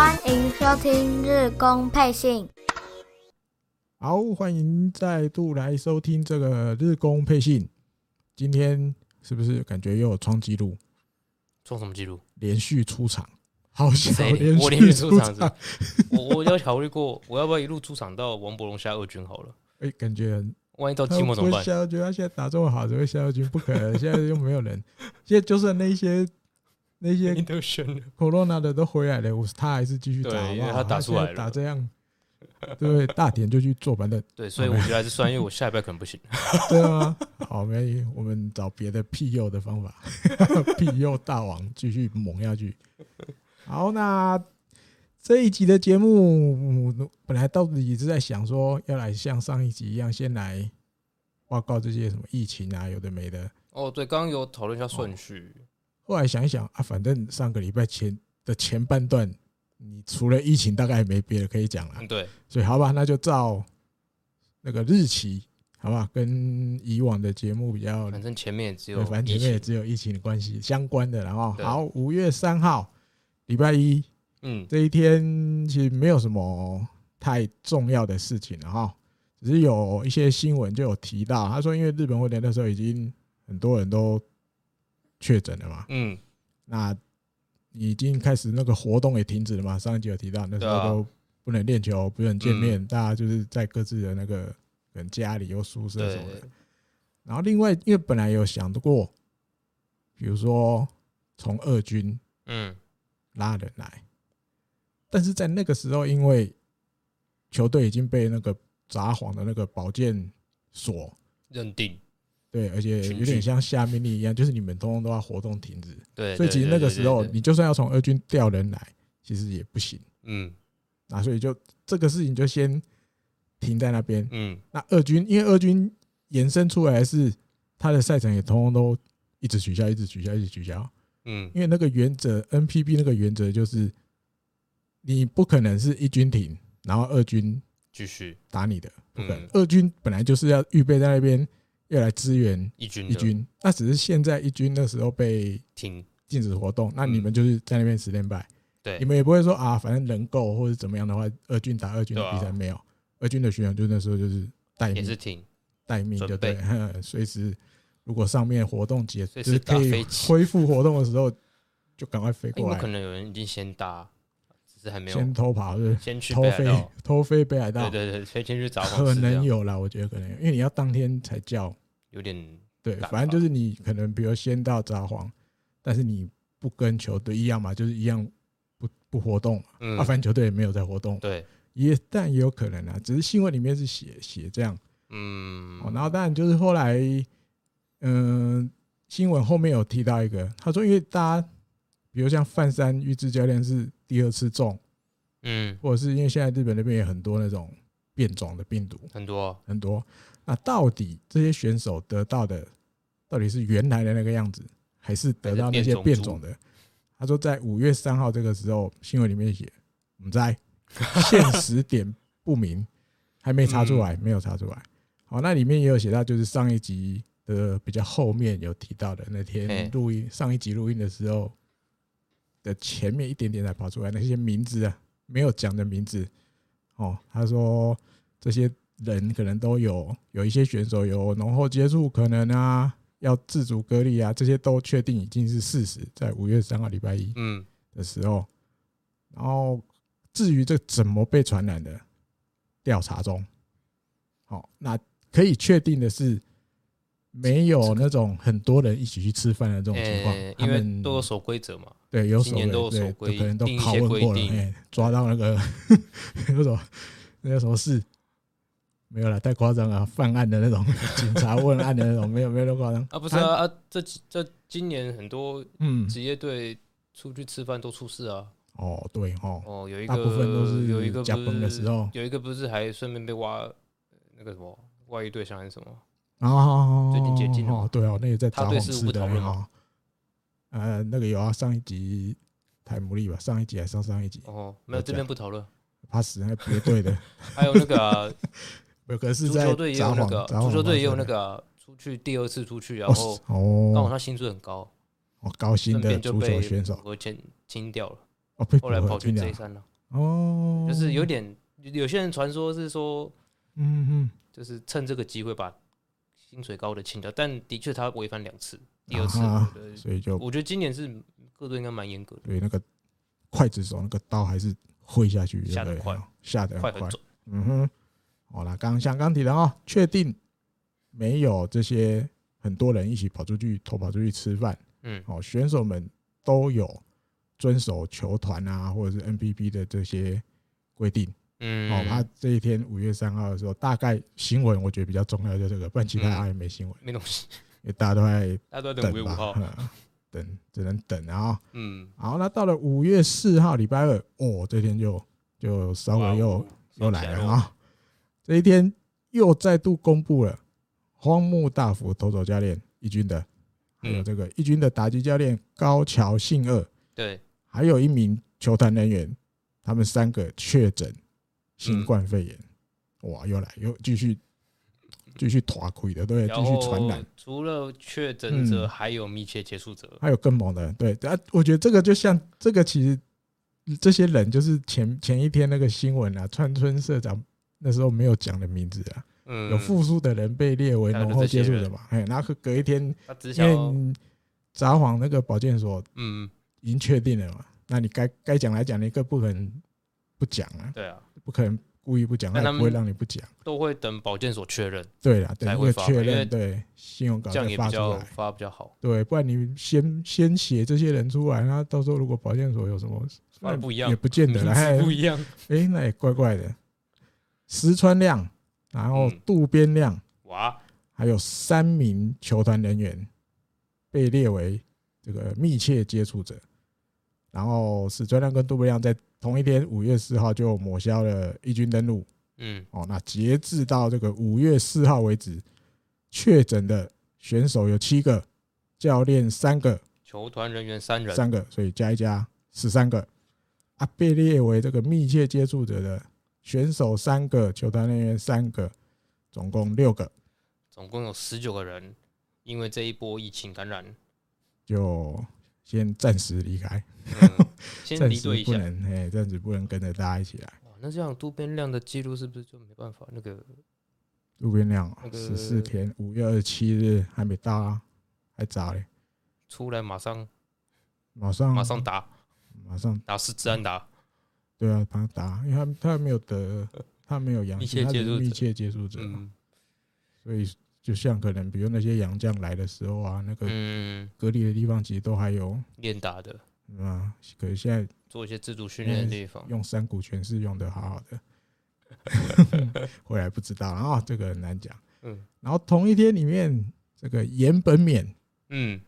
欢迎收听日工配信。好，欢迎再度来收听这个日工配信。今天是不是感觉又有创纪录？创什么纪录？连续出场，好想连续我连续出出场我我有考虑过，我要不要一路出场到王博龙下二军好了？哎、欸，感觉万一到季末怎么办？下二军，他现在打这么好，怎么会下二军？不可能，现在又没有人。现在就算那些。那些都选了，Corona 的都回来了，我他还是继续打，对，因为他打出来了，打这样，对，大田就去做板凳，对，所以我觉得还是算，因为我下一拜可能不行，对啊，好，没关系，我们找别的庇佑的方法，庇佑大王继续猛下去。好，那这一集的节目本来到底是在想说要来像上一集一样，先来报告这些什么疫情啊，有的没的。哦，对，刚刚有讨论一下顺序。后来想一想啊，反正上个礼拜前的前半段，你除了疫情，大概也没别的可以讲了。对，所以好吧，那就照那个日期，好吧，跟以往的节目比较，反正前面也只有，反正前面也只有疫情的关系相关的。然后好，五月三号，礼拜一，嗯，这一天其实没有什么太重要的事情了哈，只是有一些新闻就有提到，他说因为日本会联那时候已经很多人都。确诊了嘛？嗯，那已经开始那个活动也停止了嘛？上一集有提到，那时候都不能练球，不能见面，大家就是在各自的那个可能家里有宿舍什么的。然后另外，因为本来有想过，比如说从二军嗯拉人来，但是在那个时候，因为球队已经被那个札幌的那个保健所认定。对，而且有点像下命令一样，就是你们通通都要活动停止。对，所以其实那个时候，你就算要从二军调人来，其实也不行。嗯，那所以就这个事情就先停在那边。嗯，那二军因为二军延伸出来是他的赛程也通通都一直取消，一直取消，一直取消。嗯，因为那个原则，NPB 那个原则就是你不可能是一军停，然后二军继续打你的。不可能，二军本来就是要预备在那边。要来支援一军，一军，那只是现在一军那时候被停。禁止活动，那你们就是在那边十连败，对，你们也不会说啊，反正人够或者怎么样的话，二军打二军的比赛没有，二军的学员就那时候就是待命，也是停。待命，就对，随时如果上面活动结就是可以恢复活动的时候，就赶快飞过来。可能有人已经先打，只是还没有先偷跑，是先去偷飞偷飞北海道，对对对，飞先去找，可能有啦，我觉得可能有，因为你要当天才叫。有点对，反正就是你可能比如先到札幌，但是你不跟球队一样嘛，就是一样不不活动，嗯，反正球队也没有在活动，对，也但也有可能啊，只是新闻里面是写写这样，嗯，然后当然就是后来，嗯，新闻后面有提到一个，他说因为大家比如像范山玉志教练是第二次中，嗯，或者是因为现在日本那边也很多那种变种的病毒，很多。很多。那到底这些选手得到的，到底是原来的那个样子，还是得到那些变种的？他说，在五月三号这个时候，新闻里面写，我们在 现实点不明，还没查出来，没有查出来。好，那里面也有写到，就是上一集的比较后面有提到的那天录音，上一集录音的时候的前面一点点才跑出来那些名字啊，没有讲的名字。哦，他说这些。人可能都有有一些选手有浓厚接触可能啊，要自主隔离啊，这些都确定已经是事实，在五月三号礼拜一嗯的时候，然后至于这怎么被传染的，调查中。好，那可以确定的是，没有那种很多人一起去吃饭的这种情况，因为都有守规则嘛。对，有守规，则，可能都拷问过了，哎，抓到那个 那种那个什么事。没有了，太夸张了！犯案的那种 警察问案的那种，没有没有那么夸张啊！不是啊啊！这这今年很多嗯职业队出去吃饭都出事啊！哦，对哦，哦有一个大部分都是有一个加崩的时候，有一个不是还顺便被挖那个什么外遇对象还是什么啊？最近解禁了，对哦，那个在他对事务不讨论哦？呃，那个有啊，上一集台牡蛎吧，上一集还是上上一集哦，没有这边不讨论，怕死那别队的，还有那个。足球队也有那个，足球队也有那个出去第二次出去，然后刚好他薪水很高，哦，高薪的足球选手，我签清掉了。哦，后来跑去 J 三了。哦，就是有点，有些人传说是说，嗯嗯，就是趁这个机会把薪水高的清掉，但的确他违反两次，第二次，所以就我觉得今年是各队应该蛮严格的。对，那个刽子手那个刀还是挥下去，下得快，下得快很准。嗯哼，好了，刚刚像刚提的哦，确定没有这些很多人一起跑出去偷跑出去吃饭。嗯，哦，选手们都有遵守球团啊，或者是 NPB 的这些规定。嗯，哦，他这一天五月三号的时候，大概新闻我觉得比较重要，就这个，不然其他好像没新闻，没东西，因为大家都在大家都在等五月五号，等只能等啊。嗯，好，那到了五月四号礼拜二，哦，这天就就稍微又又来了啊。这一天又再度公布了荒木大辅投手教练一军的。还有这个一军的打击教练高桥幸二，对，还有一名球团人员，他们三个确诊新冠肺炎，哇，又来又继续继续拖亏的，对，继续传染。除了确诊者，还有密切接触者，还有更猛的，对，啊，我觉得这个就像这个，其实这些人就是前前一天那个新闻啊，川村社长那时候没有讲的名字啊。有复数的人被列为浓厚接触者嘛？哎，然后隔一天，因为札幌那个保健所，嗯，已经确定了嘛。那你该该讲来讲，你更不可能不讲啊。对啊，不可能故意不讲，他不会让你不讲，都会等保健所确认。对啊，等会确认，对信用稿再发出来，发比较好。对，不然你先先写这些人出来，那到时候如果保健所有什么发不一样，也不见得来 不一样。哎，那也怪怪的。石川亮。然后渡边亮，哇，还有三名球团人员被列为这个密切接触者。然后石川亮跟渡边亮在同一天五月四号就抹消了一军登陆。嗯，哦，那截至到这个五月四号为止，确诊的选手有七个，教练三个，球团人员三人，三个，所以加一加十三个。啊，被列为这个密切接触者的。选手三个，球团人员三个，总共六个，总共有十九个人，因为这一波疫情感染，就先暂时离开，先离队一下，不能，哎，暂时不能跟着大家一起来。那这样渡边亮的记录是不是就没办法？那个渡边亮十四天，五月二十七日还没到啊，还早嘞，出来马上，马上马上打，马上打是自然打。对啊，帮他打，因为他他没有得，他没有阳性，他是密切接触者，所以就像可能比如那些洋将来的时候啊，那个隔离的地方其实都还有练打的，啊，可是现在做一些自主训练的地方，用三股拳是用的好好的，回来不知道啊，这个很难讲。嗯，然后同一天里面，这个岩本勉，嗯，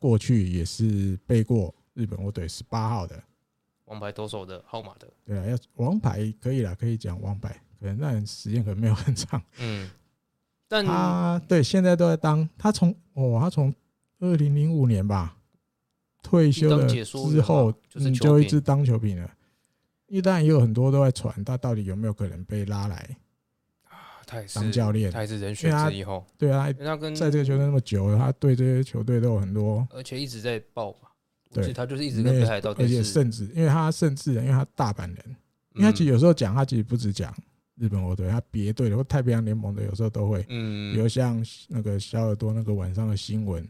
过去也是背过日本火腿十八号的。王牌投手的号码的，对啊，要王牌可以了，可以讲王牌，可能那时间可能没有很长，嗯，但他对现在都在当，他从哦，他从二零零五年吧退休了之后，嗯，就一直当球评了，因为当然也有很多都在传他到底有没有可能被拉来啊，他也是当教练，他也是人选之一后，对啊，他跟在这个球队那么久了，他对这些球队都有很多，而且一直在报嘛。对，他就是一直跟北海道，而且甚至，因为他甚至，因为他大阪人，因为他其实有时候讲，他其实不止讲日本火腿，他别队的或太平洋联盟的，有时候都会，嗯，比如像那个小耳朵那个晚上的新闻，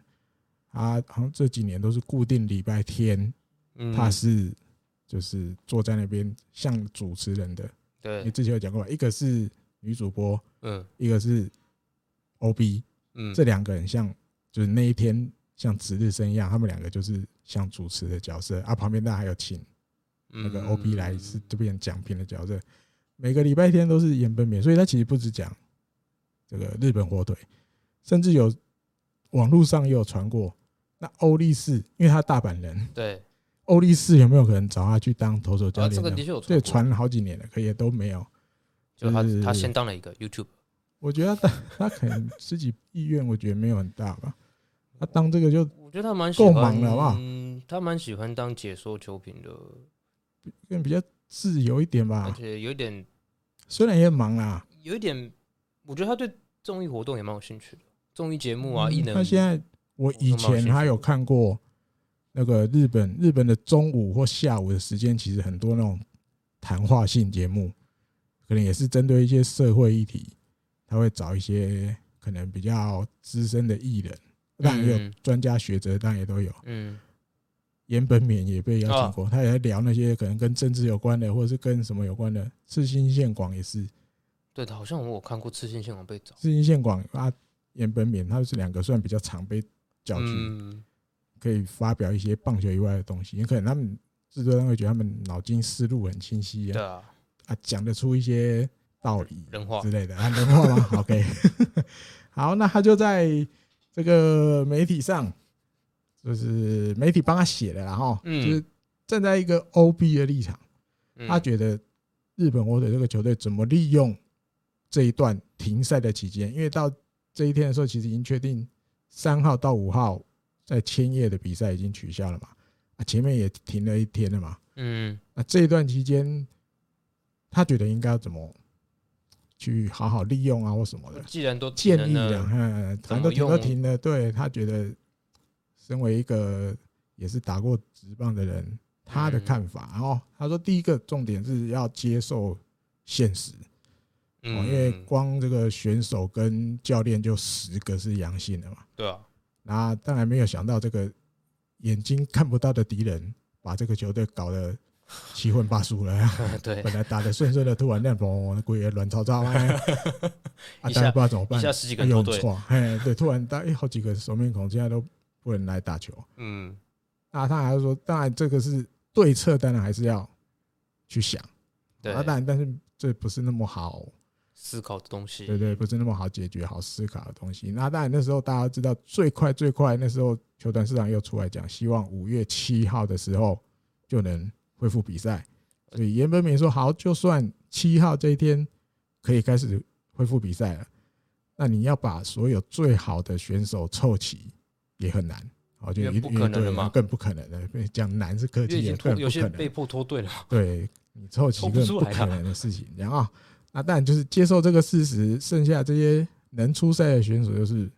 他好像这几年都是固定礼拜天，他是就是坐在那边像主持人的，对，你之前有讲过，一个是女主播，嗯，一个是 OB，嗯，这两个人像就是那一天像值日生一样，他们两个就是。像主持的角色啊，旁边当然还有请那个 OB 来是这边讲评的角色。每个礼拜天都是演本勉，所以他其实不止讲这个日本火腿，甚至有网络上也有传过。那欧力士，因为他大阪人，对欧力士有没有可能找他去当投手教练？这个的确有对传了好几年了，可也都没有。就他他先当了一个 YouTube，我觉得他他可能自己意愿，我觉得没有很大吧。他当这个就我觉得他蛮够忙了，好不好？他蛮喜欢当解说球评的，更比较自由一点吧。而且有点，虽然也很忙啊，有一点，我觉得他对综艺活动也蛮有兴趣的。综艺节目啊，艺能。他现在，我以前他有看过那个日本日本的中午或下午的时间，其实很多那种谈话性节目，可能也是针对一些社会议题，他会找一些可能比较资深的艺人，当然也有专家学者，当然也都有。嗯，岩本勉也被邀请过，他也在聊那些可能跟政治有关的，或者是跟什么有关的。赤心宪广也是，对的，好像我有看过赤心宪广被找。赤心宪广啊，岩本勉，他们是两个算比较常被叫去。可以发表一些棒球以外的东西，也可能他们制作人会觉得他们脑筋思路很清晰啊，对啊，啊讲得出一些道理、人话之类的啊，人话吗？OK，好，那他就在这个媒体上，就是媒体帮他写的，然后就是站在一个 OB 的立场，他觉得日本火腿这个球队怎么利用这一段停赛的期间，因为到这一天的时候，其实已经确定三号到五号。在千叶的比赛已经取消了嘛？啊，前面也停了一天了嘛。嗯，那这一段期间，他觉得应该要怎么去好好利用啊，或什么的？既然都建议了，嗯，反正都停都停了。对，他觉得，身为一个也是打过职棒的人，他的看法，然后他说，第一个重点是要接受现实，哦，因为光这个选手跟教练就十个是阳性的嘛。对啊。那当然没有想到，这个眼睛看不到的敌人把这个球队搞得七荤八素了。对，本来打得顺顺的，突然那嘣，鬼也乱糟糟啊！啊，当然不知道怎么办，有错，哎，对，突然大哎，好几个熟面孔现在都不能来打球。嗯，那他还是说，当然这个是对策，当然还是要去想。对，当然，但是这不是那么好。思考的东西，对对，不是那么好解决、好思考的东西。那当然，那时候大家知道最快最快，那时候球团市场又出来讲，希望五月七号的时候就能恢复比赛。所以严本敏说好，就算七号这一天可以开始恢复比赛了，那你要把所有最好的选手凑齐也很难。哦，就不可能嘛，更不可能的。讲难是科技也，更有些被迫脱队了。对，你凑齐更不可能的事情，然后。那当然就是接受这个事实，剩下这些能出赛的选手，就是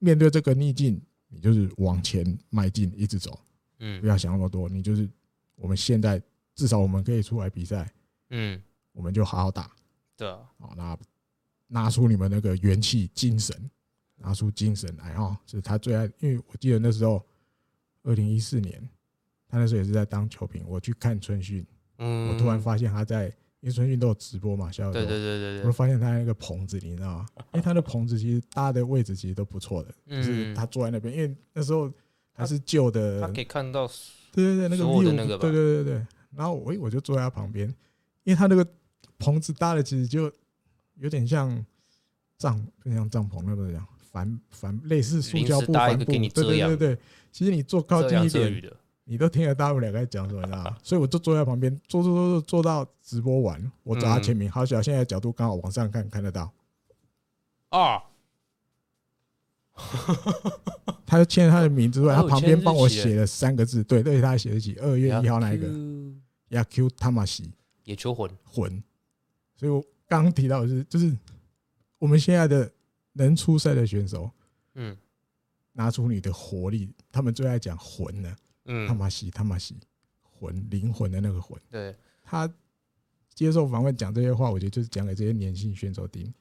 面对这个逆境，你就是往前迈进，一直走，嗯，不要想那么多，你就是我们现在至少我们可以出来比赛，嗯，我们就好好打，对，好，那拿出你们那个元气、精神，拿出精神来哈，就是他最爱，因为我记得那时候二零一四年，他那时候也是在当球评，我去看春训，嗯，我突然发现他在。因为春训都有直播嘛，小小对对对对对，我发现他那个棚子，你知道吗？因为他的棚子其实搭的位置其实都不错的，就是他坐在那边，因为那时候还是旧的，他可以看到，对对对，那个 view，对对对对，然后我我就坐在他旁边，因为他那个棚子搭的其实就有点像帐，更像帐篷那个样，帆帆类似塑胶布帆布，对对对对，其实你坐靠近一点。你都听得到我们两个在讲什么，你知道吗？所以我就坐在旁边，坐坐坐坐坐到直播完，我找他签名。好小，现在角度刚好往上看，看得到。啊！他就签了他的名字，他旁边帮我写了三个字，对，对，他写得起二月一号那一个。野球魂，野球魂魂。所以我刚刚提到的是，就是我们现在的能出赛的选手，嗯，拿出你的活力，他们最爱讲魂呢。嗯，他妈西，他妈西，魂灵魂的那个魂。对，他接受访问讲这些话，我觉得就是讲给这些年轻选手听。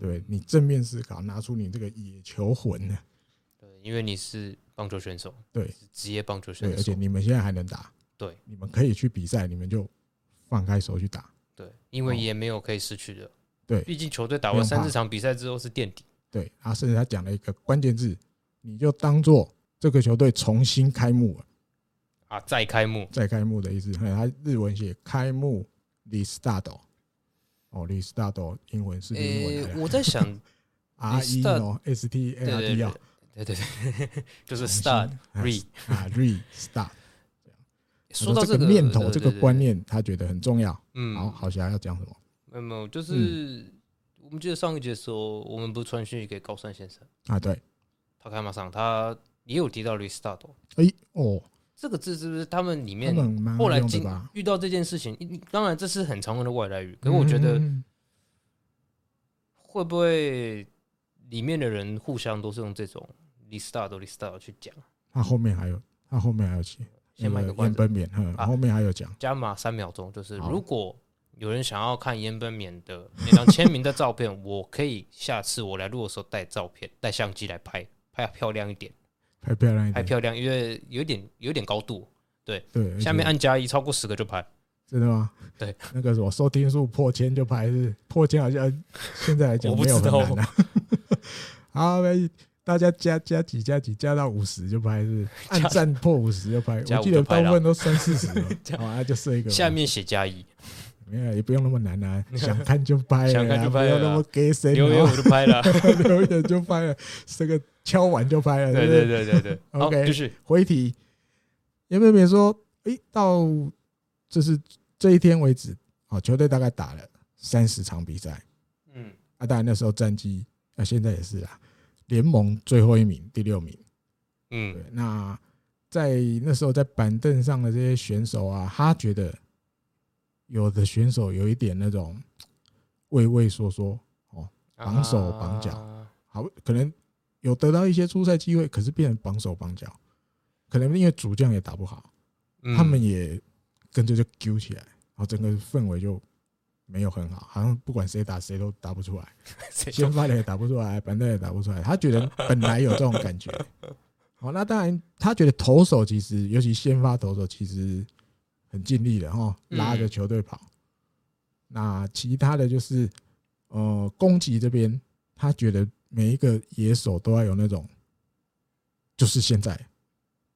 对，你正面思考，拿出你这个野球魂呢。对，因为你是棒球选手，对，职业棒球选手，而且你们现在还能打，对，你们可以去比赛，你们就放开手去打。对，因为也没有可以失去的。对，毕竟球队打完三四场比赛之后是垫底。对，啊甚至他讲了一个关键字，你就当做。这个球队重新开幕了啊！再开幕，再开幕的意思。他日文写开幕，restart 哦，restart 英文是英文。我在想，R E 哦，S T A R D 啊，对对对，就是 start re 啊，restart。说到这个念头，这个观念，他觉得很重要。嗯，好，好，想要讲什么？没有没有，就是我们记得上一节时候，我们不是传讯息给高山先生啊？对，他开马上他。也有提到 restart，哎哦，这个字是不是他们里面后来经遇到这件事情？当然这是很常用的外来语，可是我觉得会不会里面的人互相都是用这种 restart restart 去讲？他后面还有，他后面还有写，先卖个关本勉，嗯，后面还有讲加码三秒钟，就是如果有人想要看岩本勉的那张签名的照片，我可以下次我来录的时候带照片，带相机来拍，拍漂亮一点，拍漂亮一点，拍漂亮，因为有点有点高度，对对，下面按加一，超过十个就拍。真的吗？对，那个什么收听数破千就拍，是破千好像现在来讲没有很难啊。好，大家加加几加几加到五十就拍，是按赞破五十就拍。我记得大部分都三四十，好啊，就设一个。下面写加一，没有也不用那么难啊，想看就拍，想看就拍，不要那么给谁留言我就拍了，留言就拍了，这个敲完就拍了。对对对对对，OK，就是回题。有没有别说？诶，到这是。这一天为止，哦，球队大概打了三十场比赛，嗯，啊，当然那时候战绩，啊，现在也是啊，联盟最后一名，第六名，嗯，对，那在那时候在板凳上的这些选手啊，他觉得有的选手有一点那种畏畏缩缩，哦，绑手绑脚，好，可能有得到一些出赛机会，可是变成绑手绑脚，可能因为主将也打不好，他们也。跟着就揪起来，然后整个氛围就没有很好，好像不管谁打谁都打不出来，先发的也打不出来，板凳也打不出来。他觉得本来有这种感觉，好，那当然他觉得投手其实，尤其先发投手其实很尽力的哈，拉着球队跑。那其他的就是呃攻击这边，他觉得每一个野手都要有那种，就是现在，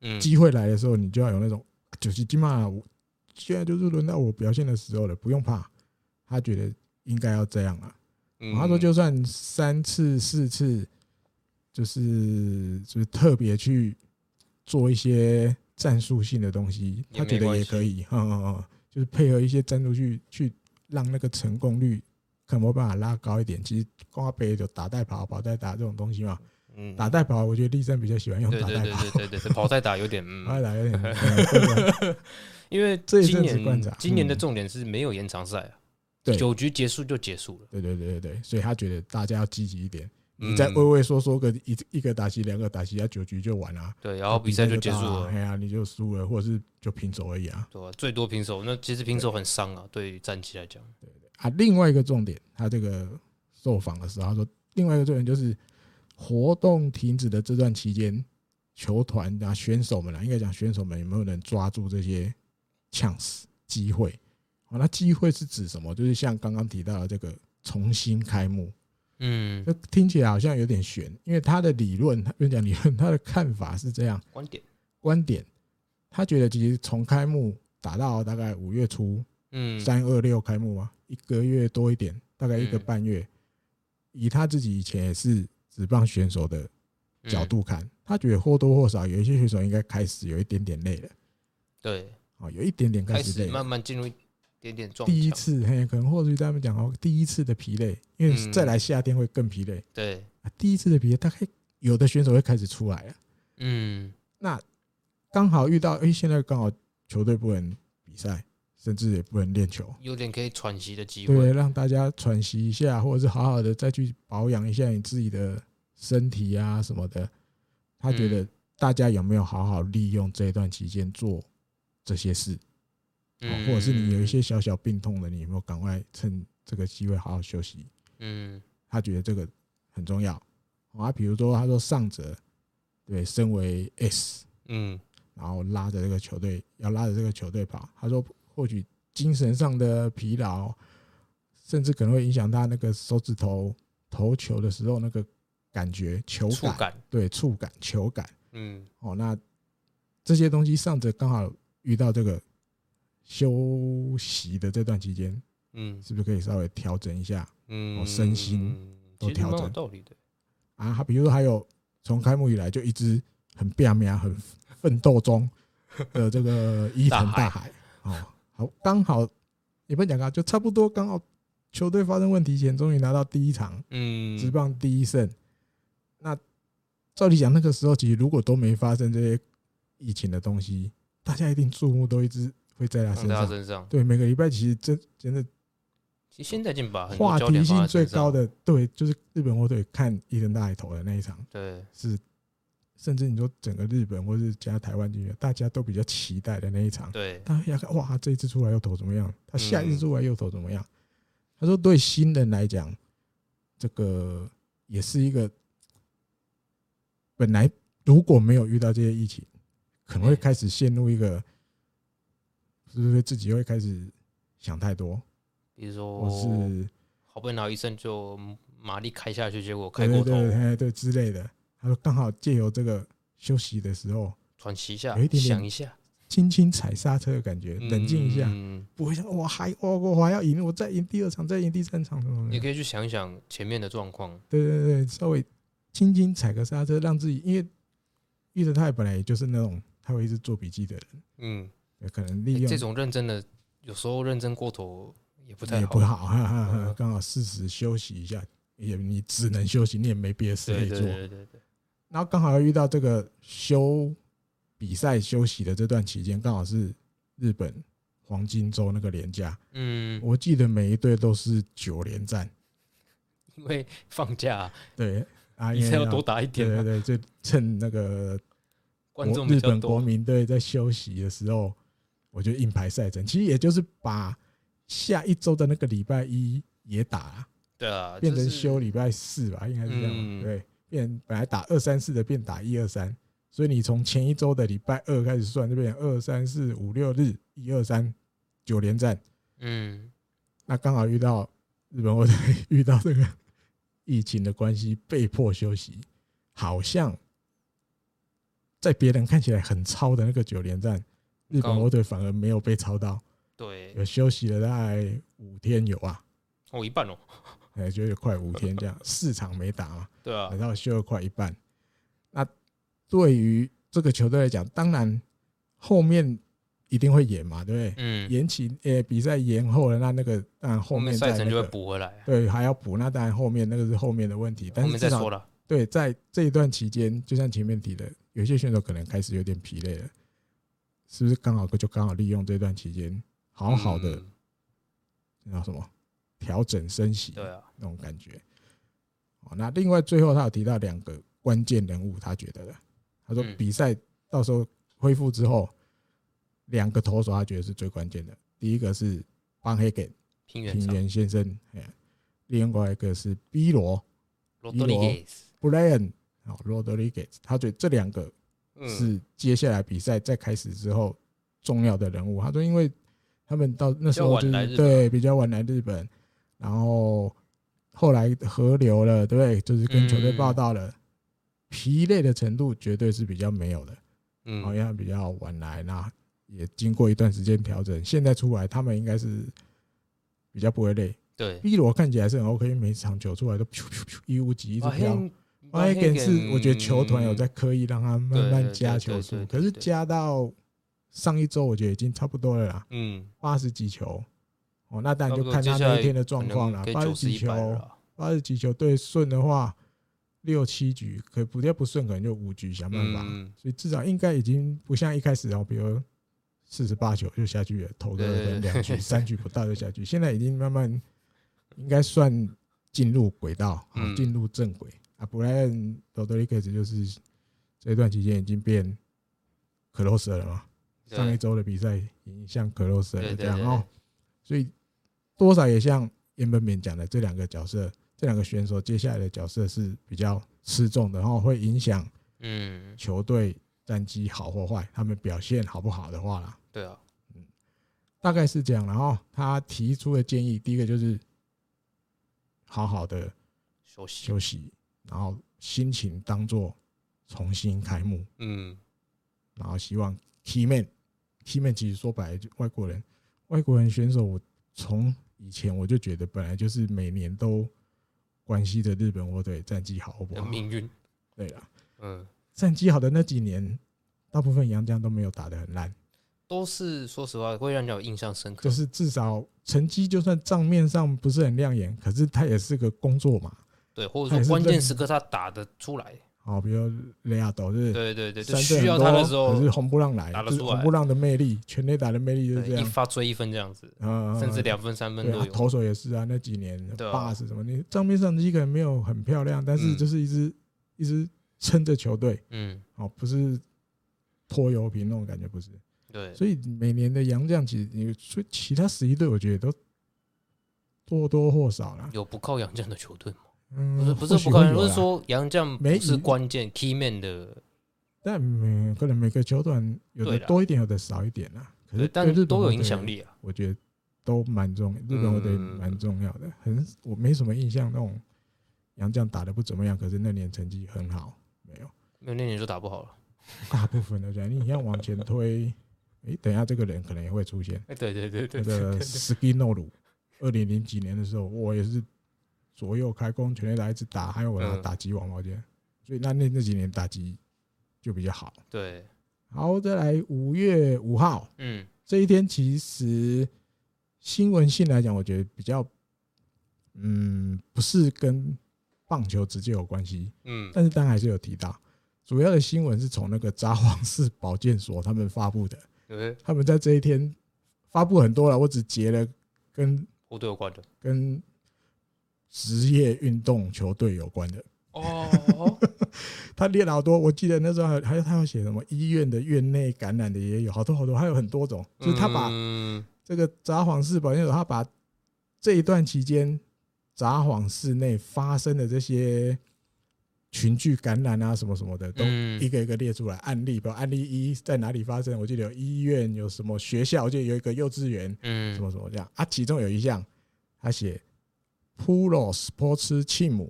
嗯机会来的时候，你就要有那种就是起码。现在就是轮到我表现的时候了，不用怕。他觉得应该要这样啊。他说，就算三次四次，就是就是特别去做一些战术性的东西，他觉得也可以。嗯嗯嗯，就是配合一些战术去去让那个成功率可能没办法拉高一点。其实光背就打带跑，跑带打这种东西嘛。嗯，打带跑，我觉得立正比较喜欢用打带跑。对对对，跑带打有点，跑带打有点。因为今年今年的重点是没有延长赛啊，对，九局结束就结束了。对对对对对，所以他觉得大家要积极一点。你再畏畏缩缩个一一个打席两个打席，啊九局就完了。对，然后比赛就结束了。哎呀，你就输了，或者是就平手而已啊。对，最多平手。那其实平手很伤啊，对于战绩来讲。对对啊，另外一个重点，他这个受访的时候他说，另外一个重点就是活动停止的这段期间，球团啊选手们啊，应该讲选手们有没有能抓住这些。chance 机会，好，那机会是指什么？就是像刚刚提到的这个重新开幕，嗯，就听起来好像有点悬，因为他的理论，他跟你讲理论，他的看法是这样，观点，观点，他觉得其实从开幕打到大概五月初，嗯，三二六开幕嘛，一个月多一点，大概一个半月，以他自己以前也是职棒选手的角度看，他觉得或多或少有一些选手应该开始有一点点累了，对。哦，有一点点开始累，慢慢进入一第一次，嘿，可能或许他们讲哦，第一次的疲累，因为再来夏天会更疲累。对，第一次的疲累，大概有的选手会开始出来了。嗯，那刚好遇到，哎，现在刚好球队不能比赛，甚至也不能练球，有点可以喘息的机会，对，让大家喘息一下，或者是好好的再去保养一下你自己的身体啊什么的。他觉得大家有没有好好利用这一段期间做？这些事，或者是你有一些小小病痛的，你有没有赶快趁这个机会好好休息？嗯，他觉得这个很重要。啊，比如说他说上者，对，身为 S，嗯，然后拉着这个球队，要拉着这个球队跑。他说或许精神上的疲劳，甚至可能会影响他那个手指头投球的时候那个感觉，球感，对，触感，球感。嗯，哦，那这些东西上者刚好。遇到这个休息的这段期间，嗯，是不是可以稍微调整一下？嗯，身心都调整。道理的啊，他比如说还有从开幕以来就一直很拼命、很奋斗中的这个伊藤大海，哦，好，刚好也不讲啊，就差不多刚好球队发生问题前，终于拿到第一场，嗯，直棒第一胜。那照理讲，那个时候其实如果都没发生这些疫情的东西。大家一定注目都一直会在他身上，身上对，每个礼拜其实真真的，其实现在进吧，话题性最高的对，就是日本火腿看伊藤大海投的那一场，对，是甚至你说整个日本或是加台湾进去，大家都比较期待的那一场。对，大家哇，这一次出来又投怎么样？他下一次出来又投怎么样？他说，对新人来讲，这个也是一个本来如果没有遇到这些疫情，可能会开始陷入一个，是不是自己会开始想太多？比如说，我是好不容易拿医生就马力开下去，结果开过头，对对之类的。他说刚好借由这个休息的时候喘息一下，有一点点想一下，轻轻踩刹车的感觉，嗯、冷静一下，不会想我还我我还要赢，我再赢第二场，再赢第三场什么的。你可以去想一想前面的状况。对对对，稍微轻轻踩个刹车，让自己因为玉德泰本来也就是那种他会一直做笔记的人，嗯，可能利用、欸、这种认真的，有时候认真过头也不太好，也不好，哈哈哈。刚好适时休息一下，也你只能休息，你也没别的事可以做。对对对对。然后刚好又遇到这个休比赛休息的这段期间，刚好是日本黄金周那个连假。嗯，我记得每一队都是九连战，因为放假。对啊，比赛要多打一点。对对对，就趁那个观众日本国民队在休息的时候，我就硬排赛程。其实也就是把下一周的那个礼拜一也打，对啊，变成休礼拜四吧，应该是这样。对。变本来打二三四的变打一二三，所以你从前一周的礼拜二开始算，就变二三四五六日一二三九连战。嗯，那刚好遇到日本队遇到这个疫情的关系，被迫休息。好像在别人看起来很超的那个九连战，日本火腿反而没有被超到。对，有休息了大概五天有啊。哦，一半哦。哎，就有快五天这样，四场没打嘛，对啊，然后休了快一半。那对于这个球队来讲，当然后面一定会延嘛，对不对？嗯，延期，呃，比赛延后了，那那个当然后面赛程就会补回来。对，还要补，那当然后面那个是后面的问题。但是至少对，在这一段期间，就像前面提的，有些选手可能开始有点疲累了，是不是刚好就刚好利用这段期间，好好的叫什么？调整升息，对啊，那种感觉。哦，那另外最后他有提到两个关键人物，他觉得的，他说比赛到时候恢复之后，两个投手他觉得是最关键的。第一个是邦黑给平原先生，哎另外一个是 B 罗罗德里格斯布莱恩，哦，罗德里格斯，他觉得这两个是接下来比赛再开始之后重要的人物。他说，因为他们到那时候就是对比较晚来日本。然后后来合流了，对不对？就是跟球队报道了，疲累的程度绝对是比较没有的，嗯，好像比较晚来，那也经过一段时间调整，现在出来他们应该是比较不会累。对，B 罗看起来是很 OK，每场球出来都噗噗噗一无几一直飘。关键是我觉得球团有在刻意让他慢慢加球数，可是加到上一周我觉得已经差不多了啦，嗯，八十几球。哦，那当然就看他那一天的状况了。八十几球，八十几球对顺的话，六七局可不要不顺，可能就五局想办法。所以至少应该已经不像一开始哦，比如四十八球就下去了，投个两局、三局不到就下去。现在已经慢慢应该算进入轨道，进入正轨啊。不然罗德里克斯就是这一段期间已经变 closer 了嘛。上一周的比赛已经像 closer 了这样哦。所以多少也像原本勉讲的，这两个角色，这两个选手接下来的角色是比较吃重的，然后会影响嗯球队战绩好或坏，他们表现好不好的话啦。对啊，嗯，大概是这样。然后他提出的建议，第一个就是好好的休息休息，然后心情当做重新开幕。嗯，然后希望 Key Man Key Man 其实说白了就外国人。外国人选手，我从以前我就觉得，本来就是每年都关系着日本火腿战绩好不好？命运，对了，嗯，战绩好的那几年，大部分洋将都没有打得很烂，都是说实话会让人有印象深刻。就是至少成绩就算账面上不是很亮眼，可是他也是个工作嘛。对，或者说关键时刻他打得出来。哦，比如雷亚斗，就是对对对，需要他的时候，可是红不让来，打得出来红不让的魅力，全垒打的魅力就是这样，一发追一分这样子，啊甚至两分三分都有。投手也是啊，那几年八十什么，你账面上机可能没有很漂亮，但是就是一直一直撑着球队，嗯，哦，不是拖油瓶那种感觉，不是。对，所以每年的洋将其实你所以其他十一队，我觉得都或多或少啦。有不靠洋将的球队吗？嗯，不是不是不靠洋将，不是说杨将不是关键 key man 的。但每可能每个球团有的多一点，有的少一点啊。可是但是都有影响力啊，我觉得都蛮重，日本我队蛮重要的。很我没什么印象那种杨将打的不怎么样，可是那年成绩很好，没有，那那年就打不好了。大部分的这样，你像往前推。哎，等一下，这个人可能也会出现。哎，对对对对，那个斯基诺鲁，二零零几年的时候，我也是左右开弓，全力来一直打，还有我拿打击王宝剑，所以那那那几年打击就比较好。对，好，再来五月五号，嗯，这一天其实新闻性来讲，我觉得比较，嗯，不是跟棒球直接有关系，嗯，但是当然还是有提到，主要的新闻是从那个札幌市保健所他们发布的。对，他们在这一天发布很多了，我只截了跟球队有关的，跟职业运动球队有关的。哦，他列了好多，我记得那时候还还有他要写什么医院的院内感染的也有好多好多，还有很多种。就是他把这个札幌市保健所，他把这一段期间札幌市内发生的这些。群聚感染啊，什么什么的，都一个一个列出来案例。比如案例一在哪里发生？我记得有医院，有什么学校，我记得有一个幼稚园，嗯，什么什么这样啊。其中有一项，他写 Pro Sports Team，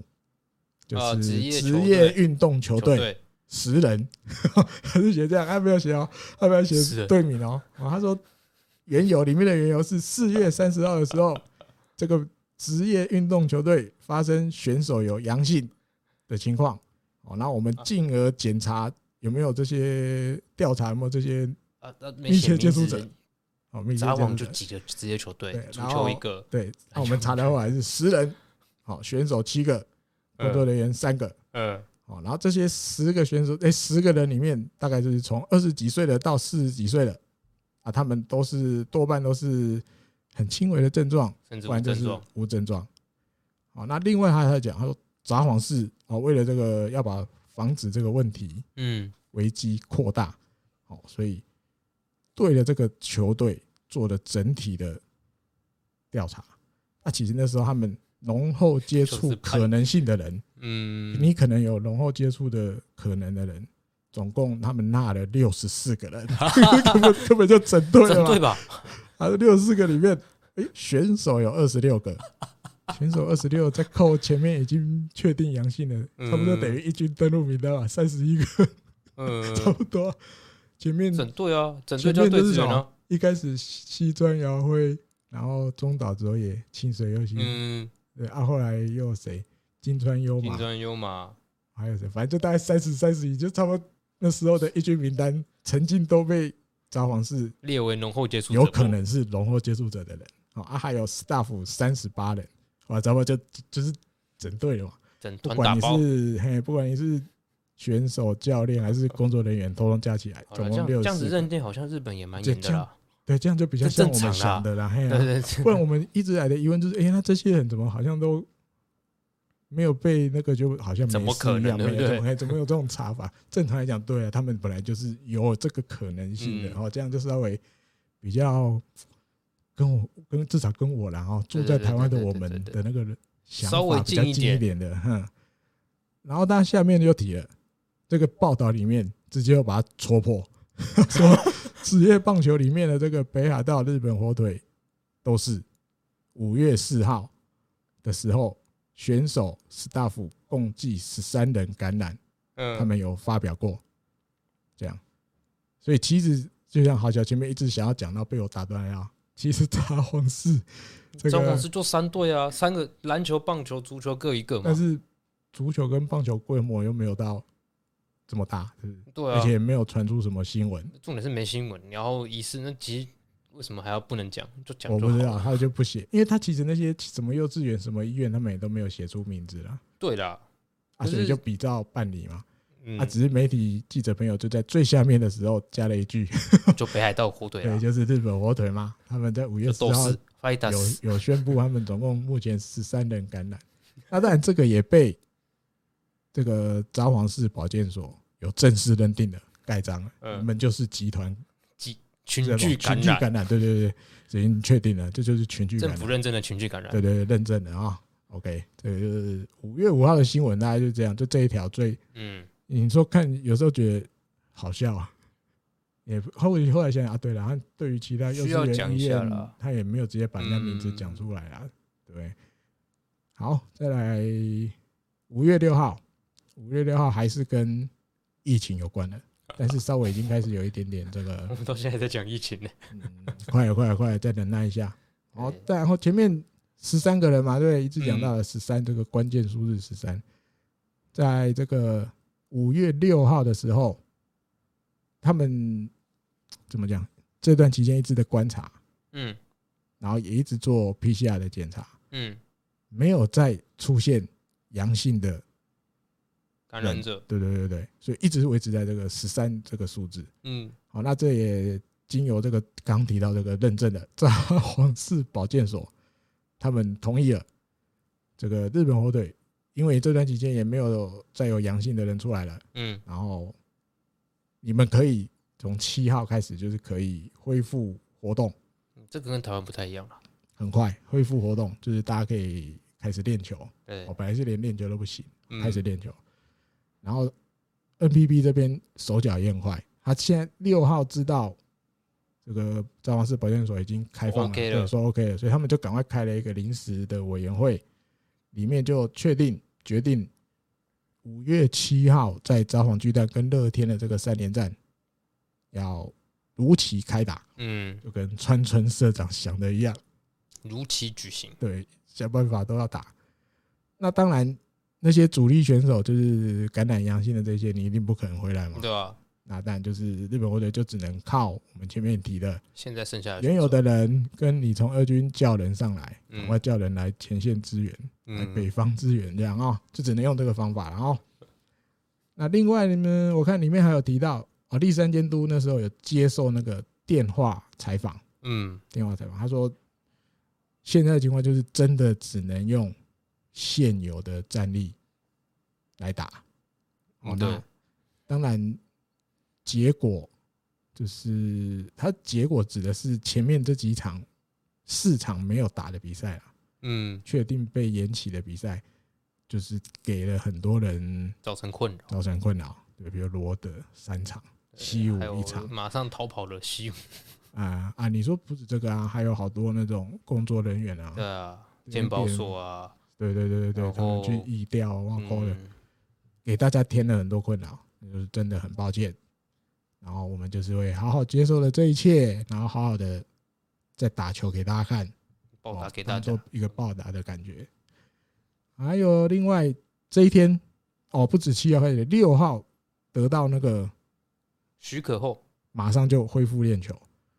就是职业运动球队十人，他是写这样，他没有写哦，他没有写队名哦。他说缘由里面的缘由是四月三十号的时候，这个职业运动球队发生选手有阳性。的情况，哦，那我们进而检查有没有这些调查，有没有这些密切接触者，哦，密切接触者，札幌就几个职业球队，足球一个，对，那我们查的话还是十人，好，选手七个，工作人员三个，嗯，好，然后这些十个选手，哎，十个人里面大概就是从二十几岁的到四十几岁的，啊，他们都是多半都是很轻微的症状，不然就是无症状，好，那另外他还在讲，他说。札幌市啊，为了这个要把防止这个问题，嗯，危机扩大，好，所以对了这个球队做的整体的调查。那其实那时候他们浓厚接触可能性的人，嗯，你可能有浓厚接触的可能的人，总共他们纳了六十四个人，根本根本就整对了，对吧？还是六十四个里面，哎，选手有二十六个。选手二十六，再扣前面已经确定阳性的，差不多等于一军登录名单吧，三十一个，嗯，差不多。前面整队啊，整队叫队是什么？一开始西川遥辉，然后中岛哲也，清水优希，嗯，对啊，后来又有谁？金川优马，金川优马，还有谁？反正就大概三十、三十一，就差不多那时候的一军名单，曾经都被札幌市列为浓厚接触者，有可能是浓厚接触者的人。啊，还有 staff 三十八人。哇，咱们就就是整队了嘛，不管你是嘿，不管你是选手、教练还是工作人员，通通加起来，总共六十。这样子认定好像日本也蛮严的啦。对，这样就比较像我们想的啦。嘿，不然我们一直来的疑问就是，哎，那这些人怎么好像都没有被那个，就好像怎么可能？对不对？怎么有这种查法？正常来讲，对啊，他们本来就是有这个可能性的。哦，这样就稍微比较。跟我跟至少跟我然后住在台湾的我们的那个想法比较近一点的，哼。然后但下面就提了这个报道里面直接又把它戳破，说职业棒球里面的这个北海道日本火腿都是五月四号的时候选手 staff 共计十三人感染，他们有发表过这样，所以其实就像好小前面一直想要讲到被我打断了。其实札幌市，札幌市就三队啊，三个篮球、棒球、足球各一个嘛。但是足球跟棒球规模又没有到这么大，是对啊，而且也没有传出什么新闻。重点是没新闻，然后疑似那其实为什么还要不能讲？就讲我不知道，他就不写，因为他其实那些什么幼稚园、什么医院，他们也都没有写出名字啦。对啦，啊，所以就比照办理嘛。啊，只是媒体记者朋友就在最下面的时候加了一句，就北海道火腿，对，就是日本火腿嘛。他们在五月十号有有宣布，他们总共目前十三人感染。那当然，这个也被这个札幌市保健所有正式认定的盖章了，你们就是集团集群聚群聚感染，对对对，已经确定了，这就是群聚感染，政府认证的群聚感染，对对对，认证的啊。OK，这个就是五月五号的新闻，大概就这样，就这一条最嗯，你说看有时候觉得好笑啊。也后后来想想啊，对了，他对于其他幼稚园医院，他也没有直接把人家名字讲出来啊，对。好，再来五月六号，五月六号还是跟疫情有关的，但是稍微已经开始有一点点这个。我们到现在在讲疫情呢，嗯，快了，快了，快了，再忍耐一下。好，再然后前面十三个人嘛，对，一直讲到了十三这个关键数字十三，在这个五月六号的时候，他们。怎么讲？这段期间一直在观察，嗯，然后也一直做 PCR 的检查，嗯，没有再出现阳性的感染者，对对对对，所以一直维持在这个十三这个数字，嗯，好，那这也经由这个刚提到这个认证的札幌市保健所，他们同意了这个日本火腿，因为这段期间也没有再有阳性的人出来了，嗯，然后你们可以。从七号开始就是可以恢复活动，这个跟台湾不太一样了。很快恢复活动，就是大家可以开始练球。对，我本来是连练球都不行，开始练球。然后 NPB 这边手脚也很快，他现在六号知道这个札幌市保健所已经开放了，对，说 OK 了，所以他们就赶快开了一个临时的委员会，里面就确定决定五月七号在札幌巨蛋跟乐天的这个三连战。要如期开打，嗯，就跟川村社长想的一样，如期举行。对，想办法都要打。那当然，那些主力选手就是感染阳性的这些，你一定不可能回来嘛，对啊。那当然就是日本国队就只能靠我们前面提的，现在剩下原有的人，跟你从二军叫人上来，赶快叫人来前线支援，来北方支援这样啊，就只能用这个方法了哦。那另外呢，我看里面还有提到。啊，立山监督那时候有接受那个电话采访，嗯，电话采访，他说现在的情况就是真的只能用现有的战力来打。哦，那当然结果就是他结果指的是前面这几场四场没有打的比赛啊，嗯，确定被延期的比赛，就是给了很多人造成困扰，造成困扰，对，比如罗德三场。西武一场，马上逃跑了西武啊啊！你说不止这个啊，还有好多那种工作人员啊，对啊，健保所啊，对对对对对，他们去移掉挖沟的，给大家添了很多困扰，就是真的很抱歉。然后我们就是会好好接受了这一切，然后好好的再打球给大家看，报答给大家做一个报答的感觉。还有另外这一天哦，不止七号开始，六号得到那个。许可后，马上就恢复练球，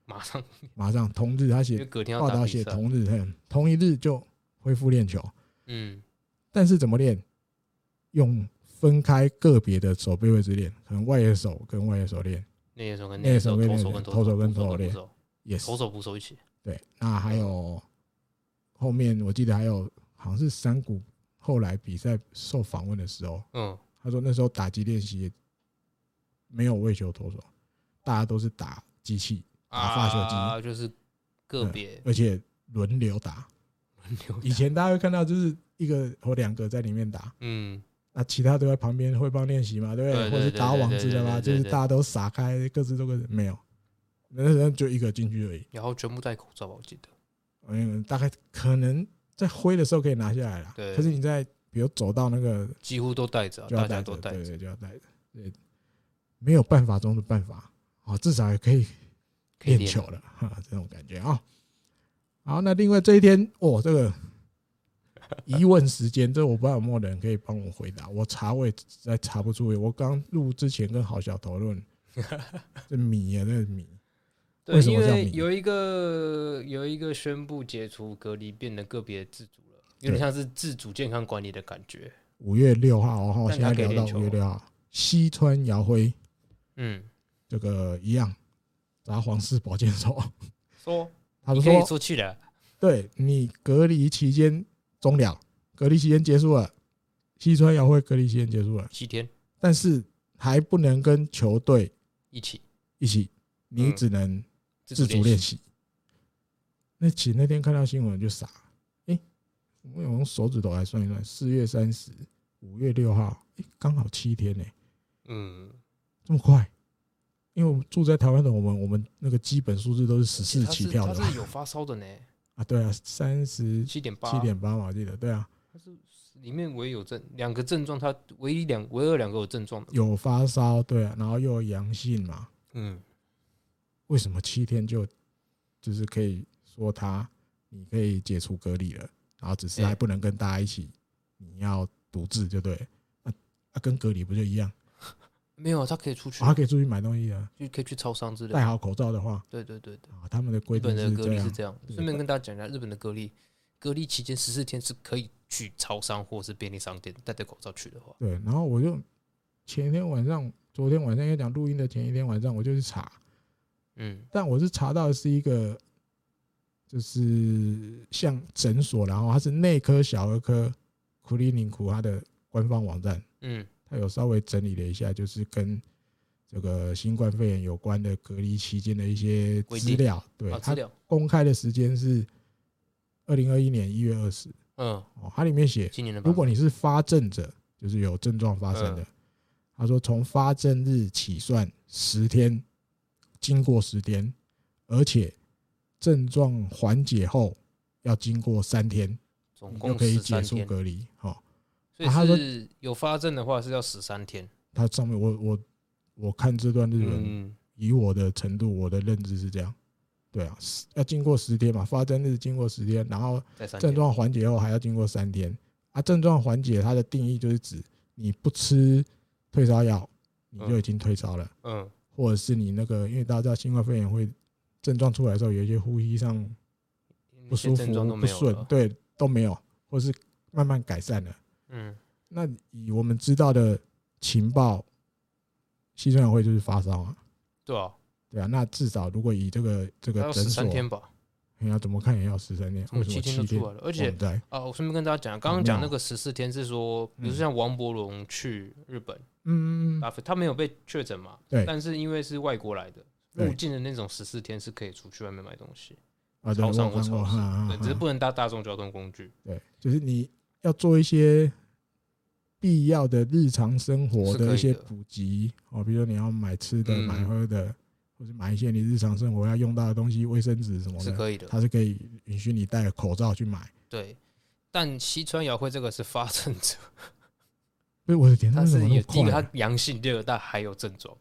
马上马上同日他写报道写同日，同一日就恢复练球。嗯，但是怎么练？用分开个别的手背位置练，可能外野手跟外野手练，内野手跟内野手，投手跟投手跟投手练，也是投手捕手一起。对，那还有后面我记得还有好像是山谷后来比赛受访问的时候，嗯，他说那时候打击练习。没有为球投手，大家都是打机器，打发球机，啊，就是个别，而且轮流打。以前大家会看到就是一个或两个在里面打，嗯，那其他都在旁边会帮练习嘛，对不对？或者打网子的嘛，就是大家都撒开，各自都个没有，那时候就一个进去而已。然后全部戴口罩吧，我记得，嗯，大概可能在挥的时候可以拿下来了，对。可是你在比如走到那个，几乎都戴着，大家都戴着，对，就要戴着，对。没有办法中的办法啊，至少也可以练球了哈，这种感觉啊。好，那另外这一天哦，这个 疑问时间，这我不知道有没有人可以帮我回答。我查我也实在查不出。我刚录之前跟郝小讨论，这米啊，这米。为什么叫谜？有一个有一个宣布解除隔离，变得个别自主了，有点像是自主健康管理的感觉。五月六号，然后现在聊到五月六号，西川遥辉。嗯，这个一样，砸黄氏保健所说，他说可以出去了。对，你隔离期间终了，隔离期间结束了，西川遥会隔离期间结束了七天，但是还不能跟球队一起一起，你只能自主练习。那起那天看到新闻就傻，哎，我用手指头来算一算，四月三十，五月六号，哎，刚好七天呢。嗯，这么快？因为我们住在台湾的我们，我们那个基本数字都是十四起跳的。他是有发烧的呢。啊，对啊，三十七点八，七点八嘛，我记得，对啊。他是里面唯一有症，两个症状，他唯一两唯二两个有症状的，有发烧，对啊，然后又有阳性嘛。嗯，为什么七天就就是可以？说他，你可以解除隔离了，然后只是还不能跟大家一起，你要独自就对，啊啊，跟隔离不就一样？没有，他可以出去，他可以出去买东西啊，就可以去超商之类的。戴好口罩的话，对对对对，啊，他们的规定是这样。是这样。顺便跟大家讲一下，日本的隔离，隔离期间十四天是可以去超商或是便利商店戴着口罩去的话。对，然后我就前一天晚上，昨天晚上要讲录音的前一天晚上，我就去查，嗯，但我是查到的是一个。就是像诊所，然后它是内科、小儿科、クリニック它的官方网站，嗯， 它有稍微整理了一下，就是跟这个新冠肺炎有关的隔离期间的一些资料。对，他公开的时间是二零二一年一月二十。嗯，哦，它里面写，如果你是发症者，就是有症状发生的，他说从发症日起算十天，经过十天，而且。症状缓解后要经过三天，总共可以结束隔离。好，所以他说有发症的话是要十三天。他上面我我我看这段日文，以我的程度，我的认知是这样。对啊，要经过十天嘛，发症日经过十天，然后症状缓解后还要经过三天。啊，症状缓解它的定义就是指你不吃退烧药，你就已经退烧了。嗯，或者是你那个，因为大家知道新冠肺炎会。症状出来的时候，有一些呼吸上不舒服、不顺，对，都没有，或是慢慢改善了。嗯，那以我们知道的情报，西川遥辉就是发烧啊。对啊，对啊。那至少如果以这个这个诊所，三天吧，你要怎么看也要十三天，为什么七天就出来了？而且啊，我顺便跟大家讲，刚刚讲那个十四天是说，比如说像王柏荣去日本，嗯嗯，他没有被确诊嘛？对，但是因为是外国来的。入境的那种十四天是可以出去外面买东西，啊，超商或超市，对，只是不能搭大众交通工具。对，就是你要做一些必要的日常生活的一些补给哦，比如说你要买吃的、买喝的，或者买一些你日常生活要用到的东西，卫生纸什么的，是可以的。它是可以允许你戴口罩去买。对，但西川遥辉这个是发症者，所以我的天，他是有第一个他阳性，第二个但还有症状。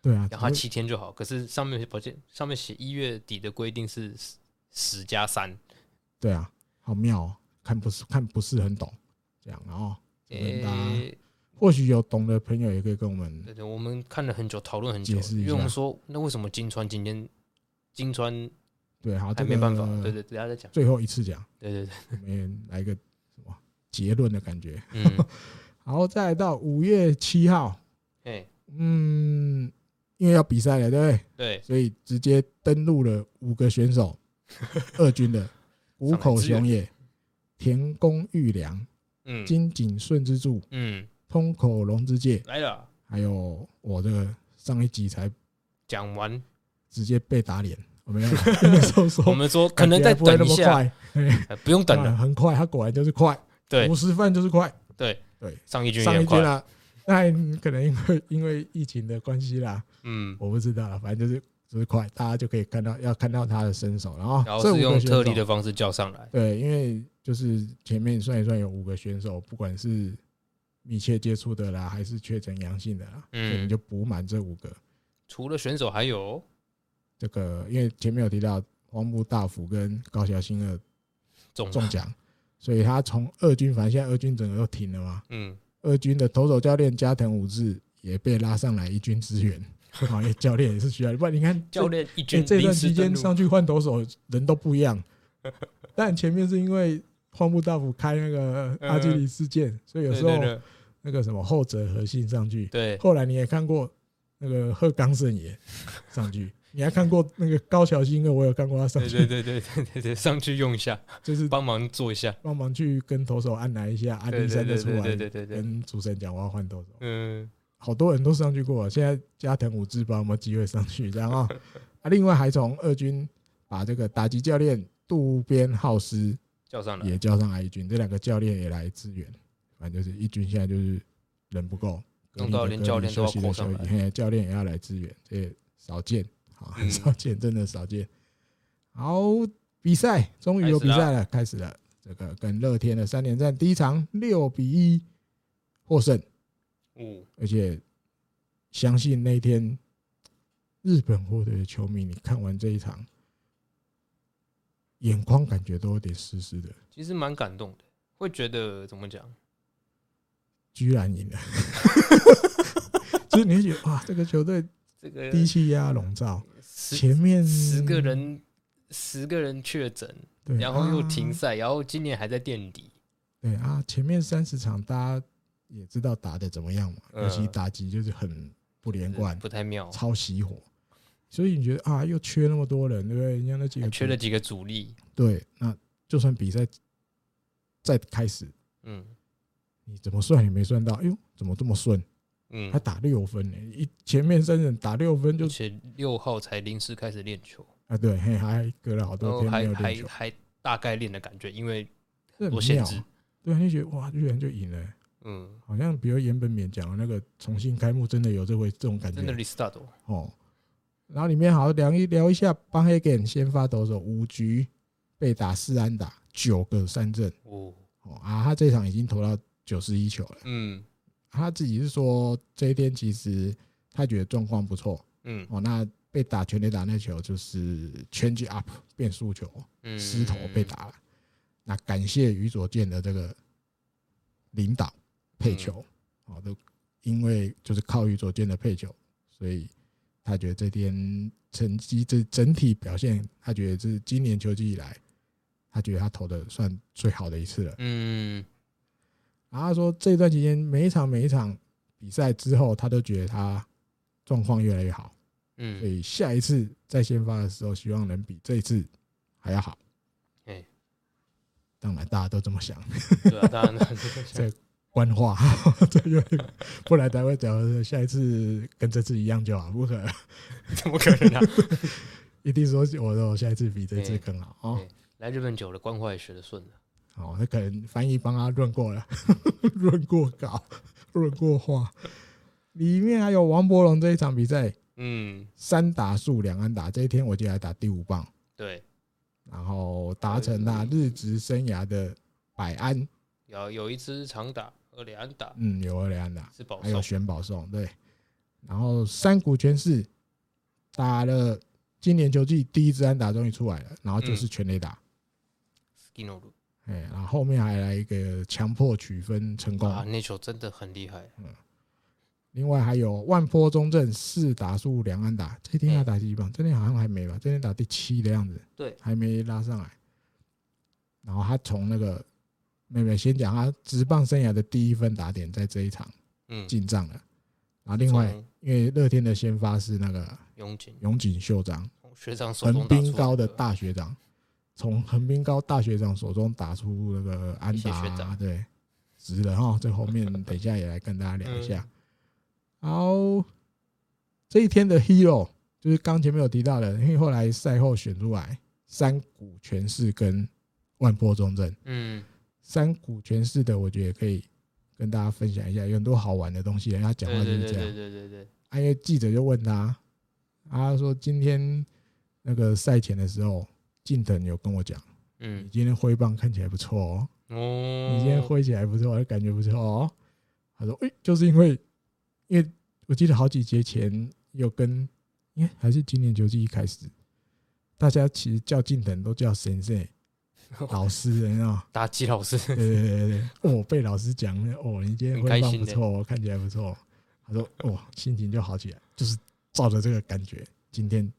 对啊，然后七天就好，可是上面保健上面写一月底的规定是十加三。对啊，好妙哦，看不是看不是很懂，这样然后诶，或许有懂的朋友也可以跟我们，对对，我们看了很久，讨论很久，因为我们说那为什么金川今天金川对好，还没办法，对对，等下再讲，最后一次讲，对对对，我们来一个什么结论的感觉，嗯，然后再来到五月七号，哎，嗯。因为要比赛了，对不对？对，所以直接登录了五个选手，二军的五口雄也、田宫裕良、嗯，金井顺之助、嗯，通口龙之介来了，还有我这个上一集才讲完，直接被打脸，我们 说说，我们说可能再等一下，不用等了，很快，他果然就是快，对，五十分就是快，对。对，上一军上一军了。那可能因为因为疫情的关系啦，嗯，我不知道了，反正就是就是快，大家就可以看到要看到他的身手，然后然后是用特例的方式叫上来，对，因为就是前面算一算有五个选手，不管是密切接触的啦，还是确诊阳性的啦，嗯，所以你就补满这五个。除了选手还有？这个，因为前面有提到荒木大辅跟高桥新二中中奖，所以他从二军，反正现在二军整个都停了嘛，嗯。二军的投手教练加藤武志也被拉上来一军支援，因为教练也是需要。不然你看教练一军这段期间上去换投手人都不一样，但前面是因为荒木大辅开那个阿基里事件，所以有时候那个什么后者核心上去。对，后来你也看过那个鹤冈胜也 上去，你还看过那个高桥新二？我有看过他上去，对对对对对对，上去用一下，就是帮忙做一下，帮忙去跟投手按来一下，按第三就出来，对对对对，跟主持人讲我要换投手。嗯，好多人都上去过，现在加藤武志不知道有没有机会上去，然后啊。啊，另外还从二军把这个打击教练渡边浩司叫上来，也叫上来一军，这两个教练也来支援。反正就是一军现在就是人不够，弄到连教练都要扩上来，教练也要来支援，这也少见。很少见，真的少见。好，比赛终于有比赛了，开始了。这个跟乐天的三连战，第一场六比一获胜。嗯，而且相信那天日本火腿的球迷，你看完这一场，眼眶感觉都有点湿湿的。其实蛮感动的，会觉得怎么讲？居然赢了，就是你会觉得哇，这个球队这个低气压笼罩。前面十个人，十个人确诊，然后又停赛，然后今年还在垫底。对啊，前面三十场大家也知道打的怎么样嘛，尤其打击就是很不连贯，不太妙，超熄火。所以你觉得啊，又缺那么多人，对不对？人家那几个缺了几个主力。对，那就算比赛再开始，嗯，你怎么算也没算到，哎呦，怎么这么顺？嗯，他打六分呢，一前面三人打六分就，而且六号才临时开始练球。啊，对，还还隔了好多天没有练球，还大概练的感觉，因为多限制，对，你觉得哇，居然就赢了，嗯，好像比如岩本勉讲的那个重新开幕，真的有这回这种感觉，真的 restart 哦，然后里面好聊一聊一下，邦黑根先发投手五局被打四安打九个三振，哦。哦啊，他这场已经投到九十一球了，嗯。他自己是说，这一天其实他觉得状况不错，嗯，哦，那被打全垒打那球就是 change up 变速球，嗯。失投被打了。那感谢于佐健的这个领导配球，哦，都因为就是靠于左健的配球，所以他觉得这天成绩这整体表现，他觉得这是今年球季以来，他觉得他投的算最好的一次了，嗯。然后他说，这段期间每一场每一场比赛之后，他都觉得他状况越来越好。嗯，所以下一次在先发的时候，希望能比这一次还要好。哎，当然大家都这么想。对啊，当然这 官话，这个不然才会讲下一次跟这次一样就好，不可能，怎么可能啊？一定说我说下一次比这次更好啊！来日本久了，官话也学得顺了。哦，那可能翻译帮他润过了，润过稿，润过话。里面还有王伯龙这一场比赛，嗯，三打数两安打，这一天我就来打第五棒，对，然后达成他日职生涯的百安，有有一支长打二里安打，嗯，有二里安打，是保送，还有选保送，对，然后三谷全是打了今年球季第一支安打终于出来了，然后就是全垒打。哎，然后后面还来一个强迫取分成功啊！那球真的很厉害。嗯，另外还有万坡中正四打数两安打，这天要打几棒？这天好像还没吧？这天打第七的样子，对，还没拉上来。然后他从那个妹妹先讲他职棒生涯的第一分打点，在这一场嗯进账了。然后另外，因为乐天的先发是那个永井永井秀章学长，横滨高的大学长。从横滨高大学长手中打出那个安打，对，值了哈。这后面等一下也来跟大家聊一下。好，这一天的 hero 就是刚前面有提到的，因为后来赛后选出来三股全势跟万波中正。嗯，山谷拳士的我觉得也可以跟大家分享一下，有很多好玩的东西。他讲话就是这样，对对对对。因为记者就问他，他说今天那个赛前的时候。近藤有跟我讲，嗯，你今天挥棒看起来不错哦，哦，你今天挥起来不错，感觉不错哦。他说，诶，就是因为，因为我记得好几节前有跟，因为还是今年球季一开始，大家其实叫近藤都叫先生老师，你知道？打击老师，对对对对，哦，被老师讲，哦，你今天挥棒不错，看起来不错。他说，哦，心情就好起来，就是照着这个感觉，今天。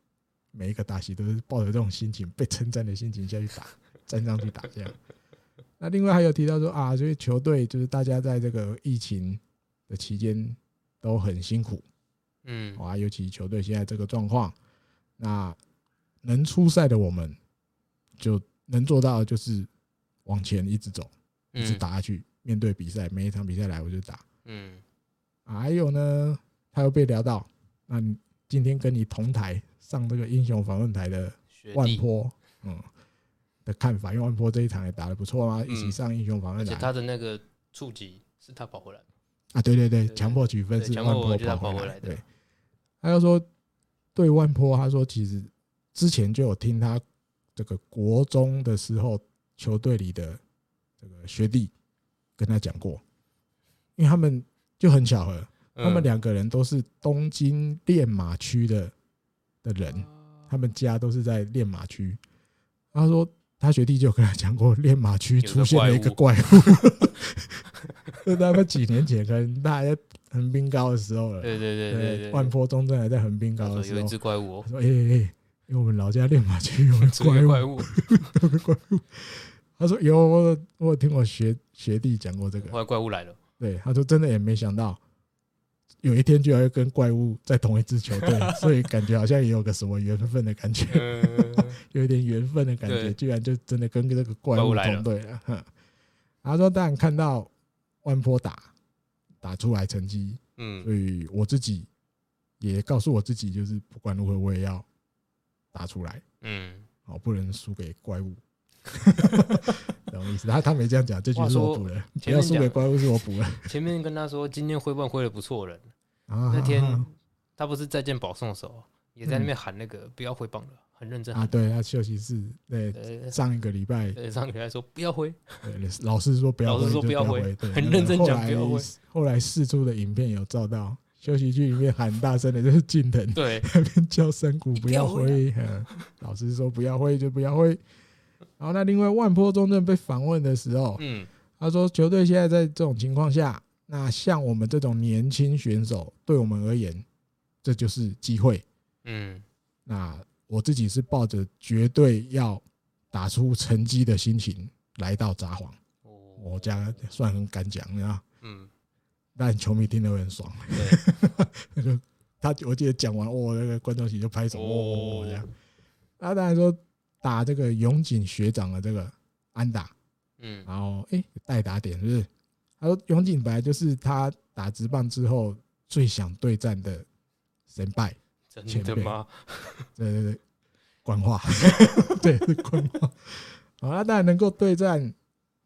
每一个打戏都是抱着这种心情，被称赞的心情下去打，站上去打这样。那另外还有提到说啊，这些球队就是大家在这个疫情的期间都很辛苦，嗯，啊，尤其球队现在这个状况，那能出赛的我们，就能做到的就是往前一直走，一直打下去。面对比赛，每一场比赛来我就打。嗯，还有呢，他又被聊到，那你今天跟你同台上这个英雄访问台的万坡，嗯，的看法，因为万坡这一场也打得不错嘛，一起上英雄访问台，而且他的那个触及是他跑回来啊，对对对，强迫取分是万坡跑回来的，对。他又说，对万坡，他说其实之前就有听他这个国中的时候球队里的这个学弟。跟他讲过，因为他们就很巧合，他们两个人都是东京练马区的的人，他们家都是在练马区。他说他学弟就跟他讲过，练马区出现了一个怪物，就他们几年前可能他还在横滨高的时候了，对对对对，万坡中正还在横滨高的时候，有一只怪物，说哎哎哎，因为我们老家练马区有 个怪物，有个怪物。他说有我，我有听我学学弟讲过这个。后来怪物来了。对，他说真的也没想到，有一天居然会跟怪物在同一支球队，所以感觉好像也有个什么缘分的感觉，有一点缘分的感觉，居然就真的跟这个怪物同队了。他说当然看到万坡打打出来成绩，嗯，所以我自己也告诉我自己，就是不管如何我也要打出来，嗯，好，不能输给怪物。什么意思？他他没这样讲，这句是我补的。不要输给怪物，是我补的。前面跟他说今天挥棒挥的不错了，那天他不是再见保送的时候，也在那边喊那个不要挥棒了，很认真啊。对，他休息室对上一个礼拜，上个礼拜说不要挥，老师说不要，老师说不要挥，很认真讲不要挥。后来试出的影片有照到，休息区里面喊大声的 就是近藤，对，那 边叫山谷不要挥，老师说不要挥就不要挥。然后，那另外万坡中正被访问的时候，嗯，他说球队现在在这种情况下，那像我们这种年轻选手，对我们而言，这就是机会，嗯，那我自己是抱着绝对要打出成绩的心情来到札幌，我家算很敢讲，你但球迷听得会很爽，那个 他我记得讲完，哦，那个观众席就拍手，哦，这样，他当然说。打这个永井学长的这个安打，嗯，然后哎代打点是不是？他说永井本来就是他打直棒之后最想对战的神拜前辈 吗？对对对，官话，对是官话。好，他当然能够对战，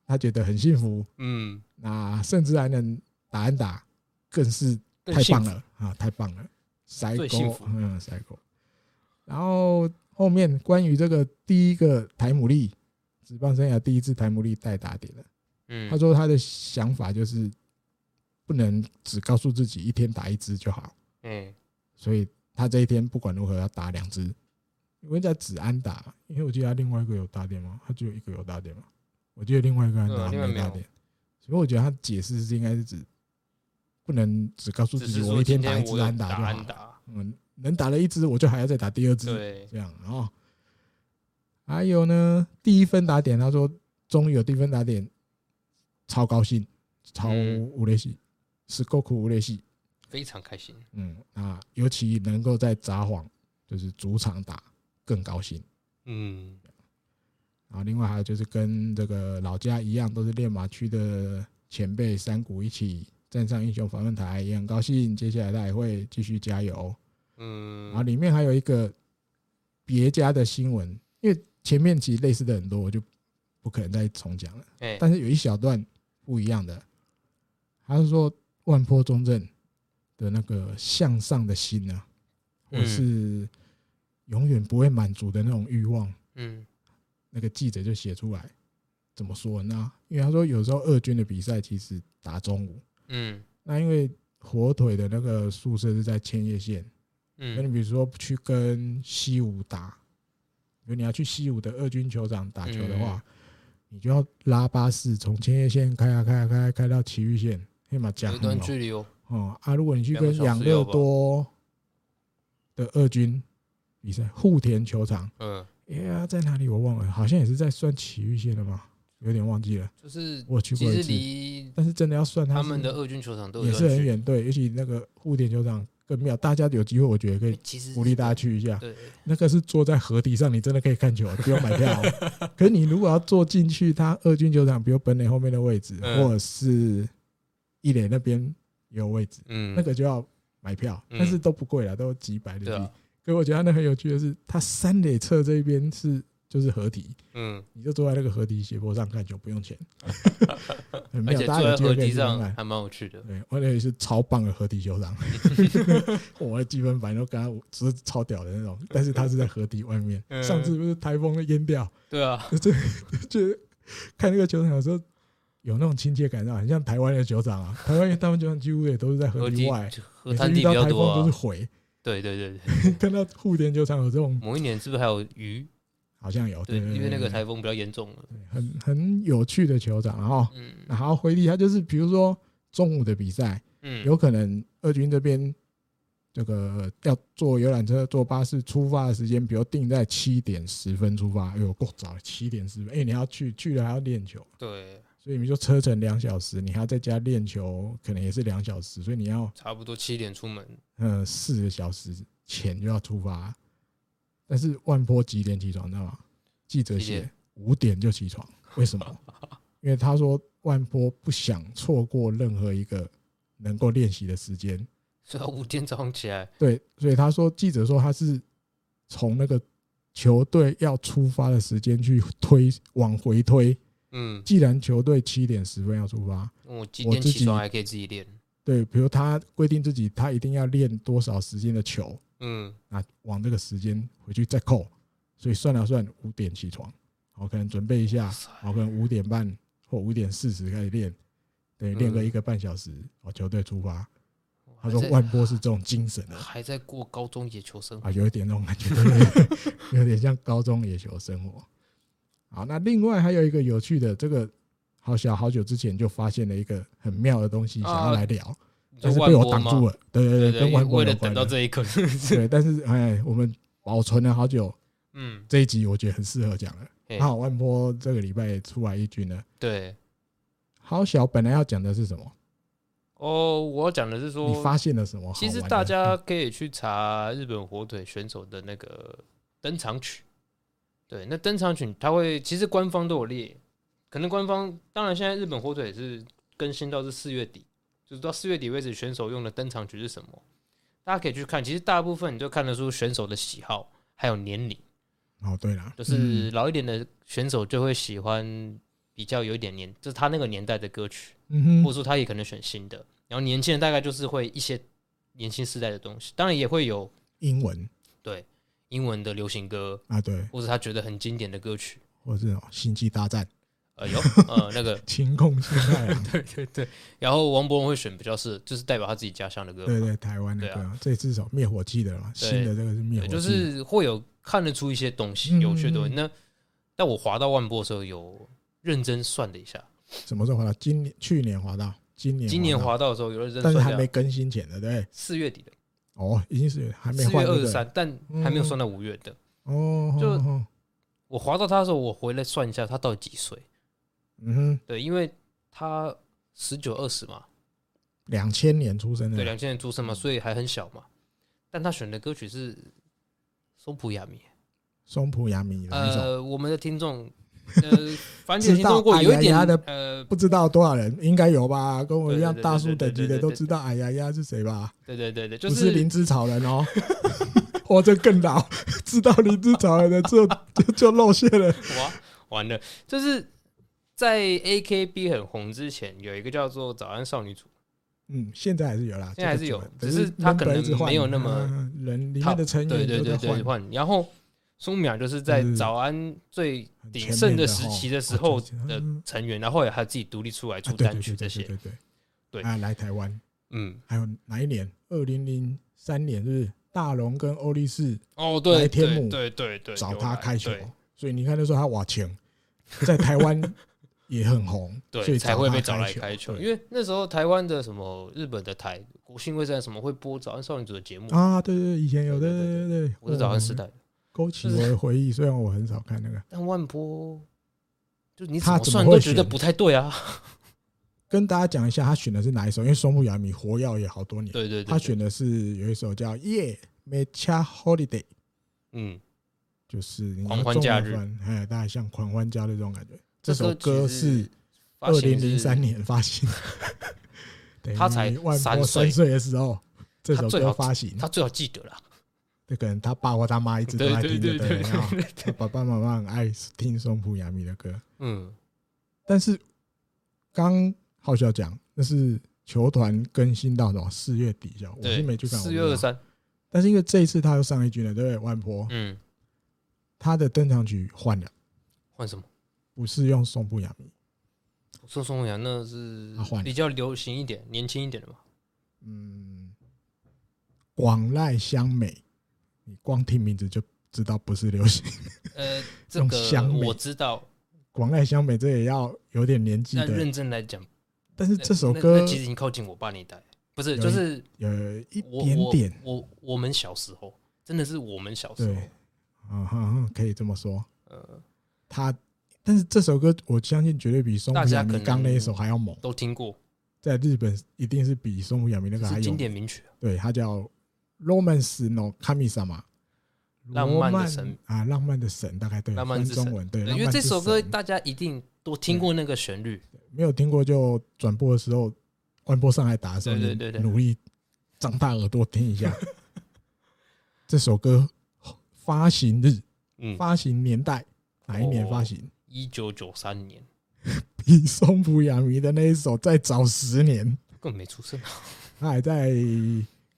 他觉得很幸福，嗯，那甚至还能打安打，更是太棒了啊！太棒了，塞狗，嗯，塞狗，然后。后面关于这个第一个台姆利职棒生涯第一次台姆利带打点了，嗯，他说他的想法就是不能只告诉自己一天打一支就好，嗯，所以他这一天不管如何要打两支，因为在子安打，因为我记得他另外一个有打点吗？他只有一个有打点吗？我记得另外一个安打没打点，所以我觉得他解释是应该是指不能只告诉自己我一天打一支安打就好，嗯。能打了一支，我就还要再打第二支，这样啊。还有呢，第一分打点，他说终于有第一分打点，超高兴，超无雷戏，是够苦无雷戏，非常开心。嗯啊，尤其能够在札幌就是主场打，更高兴。嗯，然后另外还有就是跟这个老家一样，都是练马区的前辈山谷一起站上英雄访问台，也很高兴。接下来他也会继续加油。嗯，然后里面还有一个别家的新闻，因为前面其实类似的很多，我就不可能再重讲了。但是有一小段不一样的，他是说万坡中正的那个向上的心呢，或是永远不会满足的那种欲望。嗯，那个记者就写出来，怎么说呢？因为他说有时候二军的比赛其实打中午，嗯，那因为火腿的那个宿舍是在千叶县。嗯，那你比如说去跟西武打，比如你要去西武的二军球场打球的话，你就要拉巴士从千叶县开啊开啊开开开到埼玉县，黑马讲一段距离哦。哦啊，如果你去跟养乐多的二军比赛，户田球场，嗯，哎呀，在哪里我忘了，好像也是在算埼玉县的吧，有点忘记了。就是我去过一次，但是真的要算，他们的二军球场都也是很远，对，尤其那个户田球场。更妙。大家有机会，我觉得可以鼓励大家去一下。对，那个是坐在河堤上，你真的可以看球，不用买票。可是你如果要坐进去，他二军球场，比如本垒后面的位置，或者是一垒那边有位置，嗯，那个就要买票，但是都不贵了，都几百的币。可是我觉得那很有趣的是，他三垒侧这一边是。就是河堤，嗯，你就坐在那个河堤斜坡上看球，不用钱，而且坐在河堤上还蛮有趣的。对，我那里是超棒的河堤球场，我的积分板都跟他只是超屌的那种，但是他是在河堤外面。上次不是台风淹掉？对啊，就就看那个球场的时候有那种亲切感，很像台湾的球场啊。台湾他们球场几乎也都是在河堤外，河滩地比较多，都是回。对对对对，看到户田球场有这种，某一年是不是还有鱼？好像有，对，因为那个台风比较严重了，很很有趣的球场，然后，嗯，然后回力，他就是比如说中午的比赛，嗯，有可能二军这边这个要坐游览车、坐巴士出发的时间，比如定在七点十分出发，哎呦够早，七点十分，哎，你要去去了还要练球，对，所以你说车程两小时，你还要在家练球，可能也是两小时，所以你要差不多七点出门，嗯，四个小时前就要出发。但是万波几点起床，知道吗？记者写五点就起床，为什么？因为他说万波不想错过任何一个能够练习的时间，所以五点早上起来。对，所以他说记者说他是从那个球队要出发的时间去推往回推。嗯，既然球队七点十分要出发，我几点起床还可以自己练。对，比如他规定自己他一定要练多少时间的球。嗯，那往这个时间回去再扣，所以算了算，五点起床，我可能准备一下，我可能五点半或五点四十开始练，对，练个一个半小时，哦，球队出发。他说万波是这种精神的，还在过高中野球生活。啊，有一点那种感觉，有点像高中野球生活。好，那另外还有一个有趣的，这个好小好久之前就发现了一个很妙的东西，想要来聊。但是被我挡住了，对对对。为了等到这一刻 对，但是哎，我们保存了好久，嗯，这一集我觉得很适合讲了。好，万波这个礼拜也出来一军了，对。好小，本来要讲的是什么？哦，我讲的是说你发现了什么？其实大家可以去查日本火腿选手的那个登场曲，对，那登场曲它会，其实官方都有列，可能官方当然现在日本火腿是更新到是四月底。就是到四月底为止，选手用的登场曲是什么？大家可以去看。其实大部分你就看得出选手的喜好，还有年龄。哦，对了，就是老一点的选手就会喜欢比较有一点年，就是他那个年代的歌曲，嗯哼，或者说他也可能选新的。然后年轻人大概就是会一些年轻时代的东西，当然也会有英文，对，英文的流行歌啊，对，或者他觉得很经典的歌曲，或者《星际大战》。呃有呃那个晴空心态，对对对，然后王博文会选比较是就是代表他自己家乡的歌，对对台湾的歌，这至少灭火器的嘛，新的这个是灭火器，就是会有看得出一些东西，有趣的东西。那但我滑到万波的时候，有认真算了一下，什么时候滑到？今年去年滑到，今年今年滑到的时候有认真，但是还没更新前的，对，四月底的哦，已经是还没四月二十三，但还没有算到五月的哦。就我滑到他的时候，我回来算一下，他到底几岁？嗯哼，对，因为他十九二十嘛，两千年出生的，对，两千年出生嘛，所以还很小嘛。但他选的歌曲是松浦亚弥，松浦亚弥。呃，我们的听众，呃，反正听众过有一点的，呃，不知道多少人，应该有吧？跟我一样大叔等级的都知道，哎呀呀是谁吧？对对对对，就是灵芝草人哦，或者更老，知道灵芝草人的就就就露馅了，哇，完了，就是。在 AKB 很红之前，有一个叫做早安少女组，嗯，现在还是有啦，现在还是有，只是他可能没有那么人里面的成员对对对对换。然后松浦就是在早安最鼎盛的时期的时候的成员，然后也还自己独立出来出单曲这些，对对。对，啊，来台湾，嗯，还有哪一年？二零零三年是不是？大龙跟欧力士哦，对，天母对对对，找他开球，所以你看那时候他瓦强在台湾。也很红，对，所以才会被找来开球。因为那时候台湾的什么日本的台国信卫视什么会播《早安少女组》的节目啊？对对对，以前有对，对对对，我是早安时代，勾起我的回忆。虽然我很少看那个，但万波就你怎么算都觉得不太对啊。跟大家讲一下，他选的是哪一首？因为松木雅弥活跃也好多年，对对对，他选的是有一首叫《Yeah Mecha Holiday》，嗯，就是狂欢假日，哎，大概像狂欢假日这种感觉。这首歌是二零零三年发行，他才三岁的时候，这首歌发行，他最好记得了。那可能他爸或他妈一直都在听的，对，他爸爸妈妈很爱听松浦亚弥的歌，嗯，但是。刚浩小讲，那是球团更新到什么四月底，下我是没去看。四月二三，但是因为这一次他又上一军了，对不对？万波，嗯，他的登场曲换了，换什么？不是用松浦亚弥，说松浦亚那是比较流行一点、年轻一点的嘛。嗯，广濑香美，你光听名字就知道不是流行。呃，这个我知道。广濑香美，这也要有点年纪的。认真来讲，但是这首歌其实已经靠近我爸那一代，不是，就是呃一点点。我我们小时候，真的是我们小时候。对，嗯哼，可以这么说。呃，他，但是这首歌我相信绝对比松浦亚弥刚那一首还要猛。都听过，在日本一定是比松浦亚弥那个还有经典名曲。对，它叫《Romance no Kami-sama》。浪漫的神啊，浪漫的神大概对，浪漫中文对，因为这首歌大家一定都听过那个旋律，没有听过就转播的时候，关播上来打的时候，对对对，努力张大耳朵听一下。这首歌发行日，嗯，发行年代哪一年发行？一九九三年，比松浦亚弥的那一首再早十年，根本没出生，他还在。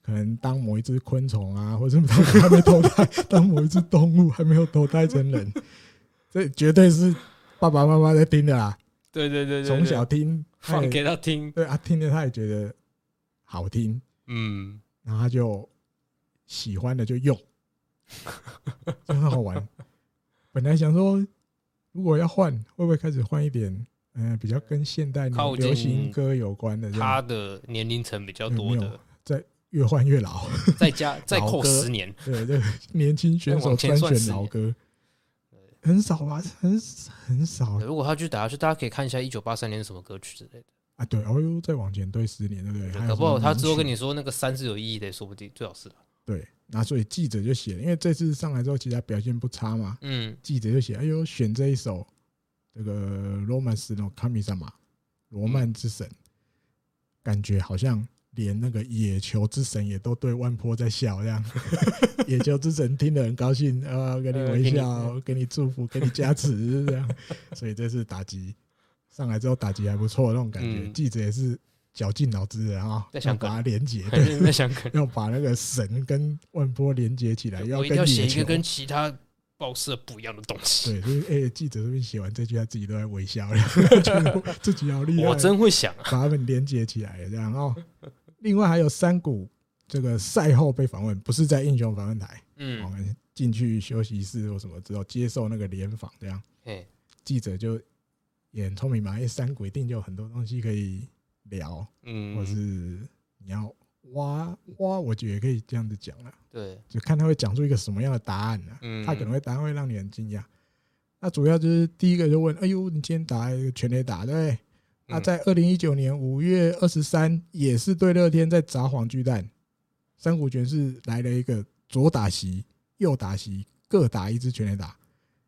可能当某一只昆虫啊，或者什么还没投胎，当某一只动物还没有投胎成人，这绝对是爸爸妈妈在听的啦。对对对，从小听放给他听，对啊，听着他也觉得好听，嗯，然后他就喜欢的就用，就很好玩。本来想说，如果要换，会不会开始换一点，嗯，比较跟现代流行歌有关的？他的年龄层比较多的，在。越换越老，再加 再扣十年，对对，年轻选手专选老歌，很少吧，很很少。如果他去打下去，大家可以看一下一九八三年什么歌曲之类的啊。对，哦呦，再往前推十年，对不对？搞不好他之后跟你说那个三是有意义的，说不定最好是。对，那所以记者就写了，因为这次上来之后，其实他表现不差嘛。嗯，记者就写，哎呦，选这一首这个罗曼斯诺卡米萨玛，罗曼之神，感觉好像。连那个野球之神也都对万坡在笑，这样 野球之神听得很高兴啊，给你微笑，给你祝福，给你加持，这样。所以这次打击上来之后，打击还不错，那种感觉。记者也是绞尽脑汁的啊，要把它连接，对。要把那个神跟万波连接起来，要要写一个跟其他报社不一样的东西。对，所以哎，记者这边写完这句，他自己都在微笑了，自己好厉害。我真会想把他们连接起来，这样哦。另外还有山谷，这个赛后被访问，不是在英雄访问台，嗯，我们进去休息室或什么之后接受那个联访，这样，记者就也很聪明嘛，因为山谷一定就有很多东西可以聊，嗯，或是你要挖挖，我觉得也可以这样子讲了，对，就看他会讲出一个什么样的答案呢？嗯，他可能会答案会让你很惊讶。那主要就是第一个就问，哎呦，你今天打一个全垒打，对不对？那在二零一九年五月二十三，也是对乐天在砸黄巨蛋，山谷拳是来了一个左打席、右打席各打一支全垒打。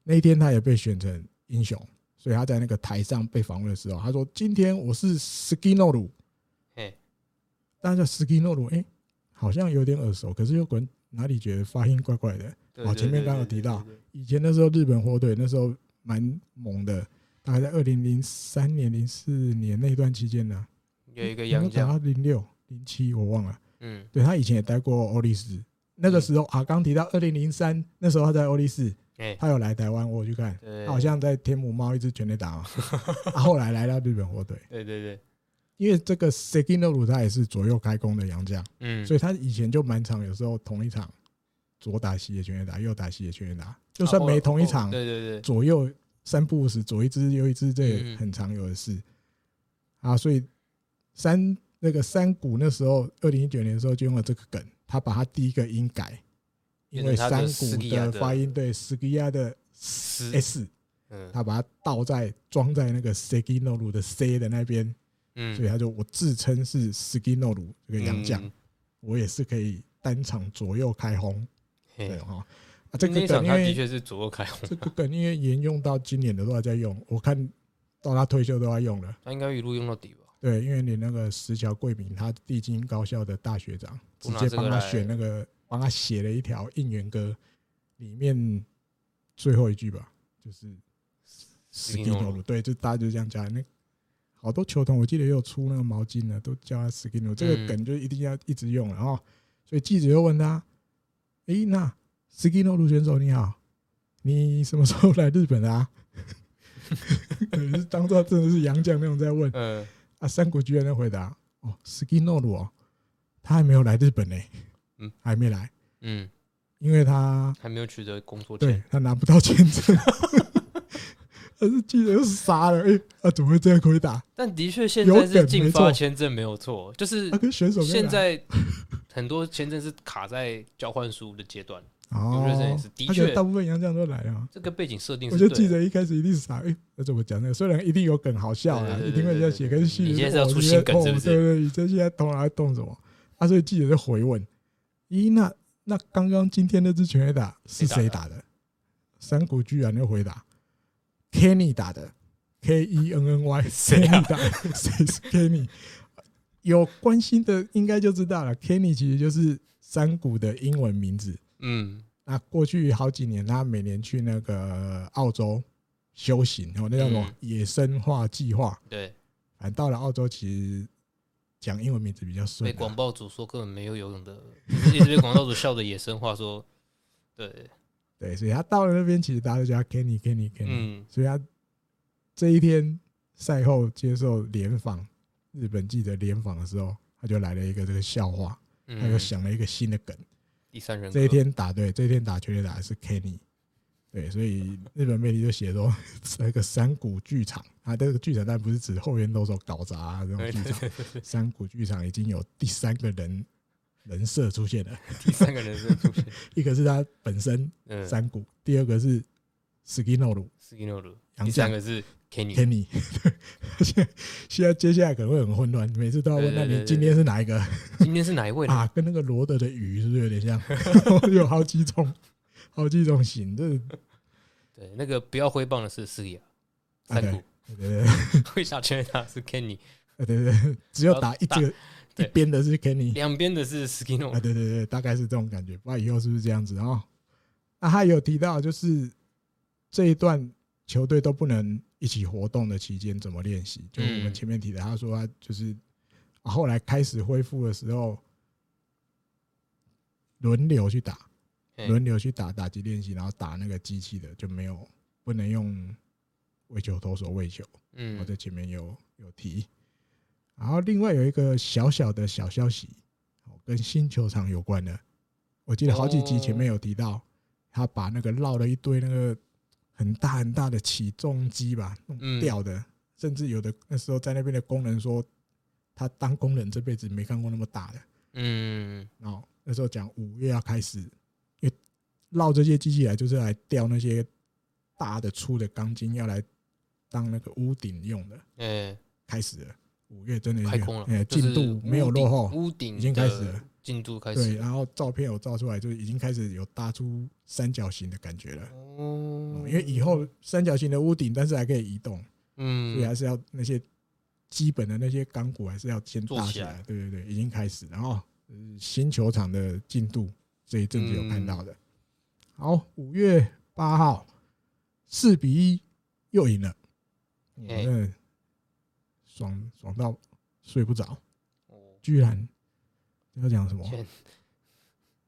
那一天他也被选成英雄，所以他在那个台上被访问的时候，他说：“今天我是 Skinoru，哎，大家叫 Skinoru，哎，好像有点耳熟，可是又滚哪里觉得发音怪怪的。”哦，前面刚刚有提到，以前那时候日本火腿那时候蛮猛的。大概在二零零三年、零四年那段期间呢，有一个洋将，零六、零七我忘了。嗯，对，他以前也待过欧力士，那个时候啊，刚提到二零零三那时候他在欧力士，他有来台湾，我去看，他好像在天母猫一只全垒打嘛，他后来来到日本火腿。对对对，因为这个 Sekinoru 他也是左右开弓的洋将，嗯，所以他以前就蛮常，有时候同一场左打西野全垒打，右打西野全垒打，就算没同一场，对对对，左右。三不五时左一只右一只，这也很常有的事。啊。所以三那个山谷那时候，二零一九年的时候就用了这个梗，他把他第一个音改，因为山谷的发音对斯基亚的 s，他把它倒在装在那个 Sekinoru 的 C 的那边，嗯，所以他就我自称是 Suginoru 这个洋将，嗯、我也是可以单场左右开轰，对哈。啊，这个梗他的确是左右开轰，这个梗因为沿用到今年的都还在用，我看到他退休都要用了，他应该一路用到底吧？对，因为你那个石桥贵明，他帝京高校的大学长，直接帮他选那个，帮他写了一条应援歌，里面最后一句吧，就是 Suginoru，对，就大家就这样叫。那好多球童，我记得也有出那个毛巾的，都叫他 Suginoru，这个梗就一定要一直用了哦。所以记者又问他：“诶，那 Suginoru 选手你好，你什么时候来日本的啊？” 是当做真的是洋将那种在问。嗯。啊，山谷居然在回答哦，Suginoru 哦，他还没有来日本呢，嗯，还没来，嗯，因为他还没有取得工作签，对他拿不到签证，他是记者又傻了，哎，他怎么会这样回答？但的确现在是禁发签证没有错，就是他跟选手现在很多签证是卡在交换书的阶段。哦，的确，大部分洋将都来啊。这个背景设定，我觉得记者一开始一定是傻。哎，那怎么讲呢？虽然一定有梗好笑啊，一定会在写跟戏。你现在要出新梗是不是？对对，你这现在动来动什么？啊，所以记者就回问：咦，那那刚刚今天那只全垒打是谁打的？山谷居然又回答：Kenny 打的，K E N N Y，谁打？谁是 Kenny？有关心的应该就知道了，Kenny 其实就是山谷的英文名字。嗯，那过去好几年，他每年去那个澳洲修行，哦，那叫什么野生化计划？对，反正到了澳洲，其实讲英文名字比较顺。被广报组说根本没有游泳的，一直被广报组笑的野生化说，对对，所以他到了那边，其实大家都叫他 Kenny Kenny Kenny。嗯，所以他这一天赛后接受联访，日本记者联访的时候，他就来了一个这个笑话，他又想了一个新的梗。第三人，这一天打对，这一天打全垒打的是 Kenny，对，所以日本媒体就写说，那个山谷剧场啊，这个剧场但不是指后援投手搞砸啊这种剧场，山谷剧场已经有第三个人人设出现了，第三个人设出现，一个是他本身山谷，第二个是 Suginoru，Suginoru，第三个是。Kenny，对，现现在接下来可能会很混乱，每次都要问，那你今天是哪一个？今天是哪一位啊？跟那个罗德的鱼是不是有点像？有好几种，好几种型。的 对，那个不要挥棒的是四野山谷，对对对，挥下全垒打是 Kenny，对对对，只有打一这个一边的是 Kenny，两边的是 Suginoru，对对对，大概是这种感觉。不知道以后是不是这样子啊？那他有提到，就是这一段球队都不能。一起活动的期间怎么练习？就我们前面提的，他说他就是后来开始恢复的时候，轮流去打，轮流去打打击练习，然后打那个机器的就没有不能用喂球投手喂球。嗯，我在前面有有提。然后另外有一个小小的小消息，跟新球场有关的，我记得好几集前面有提到，他把那个绕了一堆那个。很大很大的起重机吧，弄掉的，嗯、甚至有的那时候在那边的工人说，他当工人这辈子没看过那么大的。嗯，然后那时候讲五月要开始，绕这些机器来就是来吊那些大的粗的钢筋，要来当那个屋顶用的。哎，开始了，五月真的开工了，哎，进度没有落后，屋顶已经开始了。进度开始对，然后照片有照出来，就已经开始有搭出三角形的感觉了。哦，因为以后三角形的屋顶，但是还可以移动，嗯，所以还是要那些基本的那些钢骨还是要先搭起来。对对对，已经开始。然后新球场的进度这一阵子有看到的。好，五月八号四比一又赢了，嗯，爽爽到睡不着，居然。要讲什么？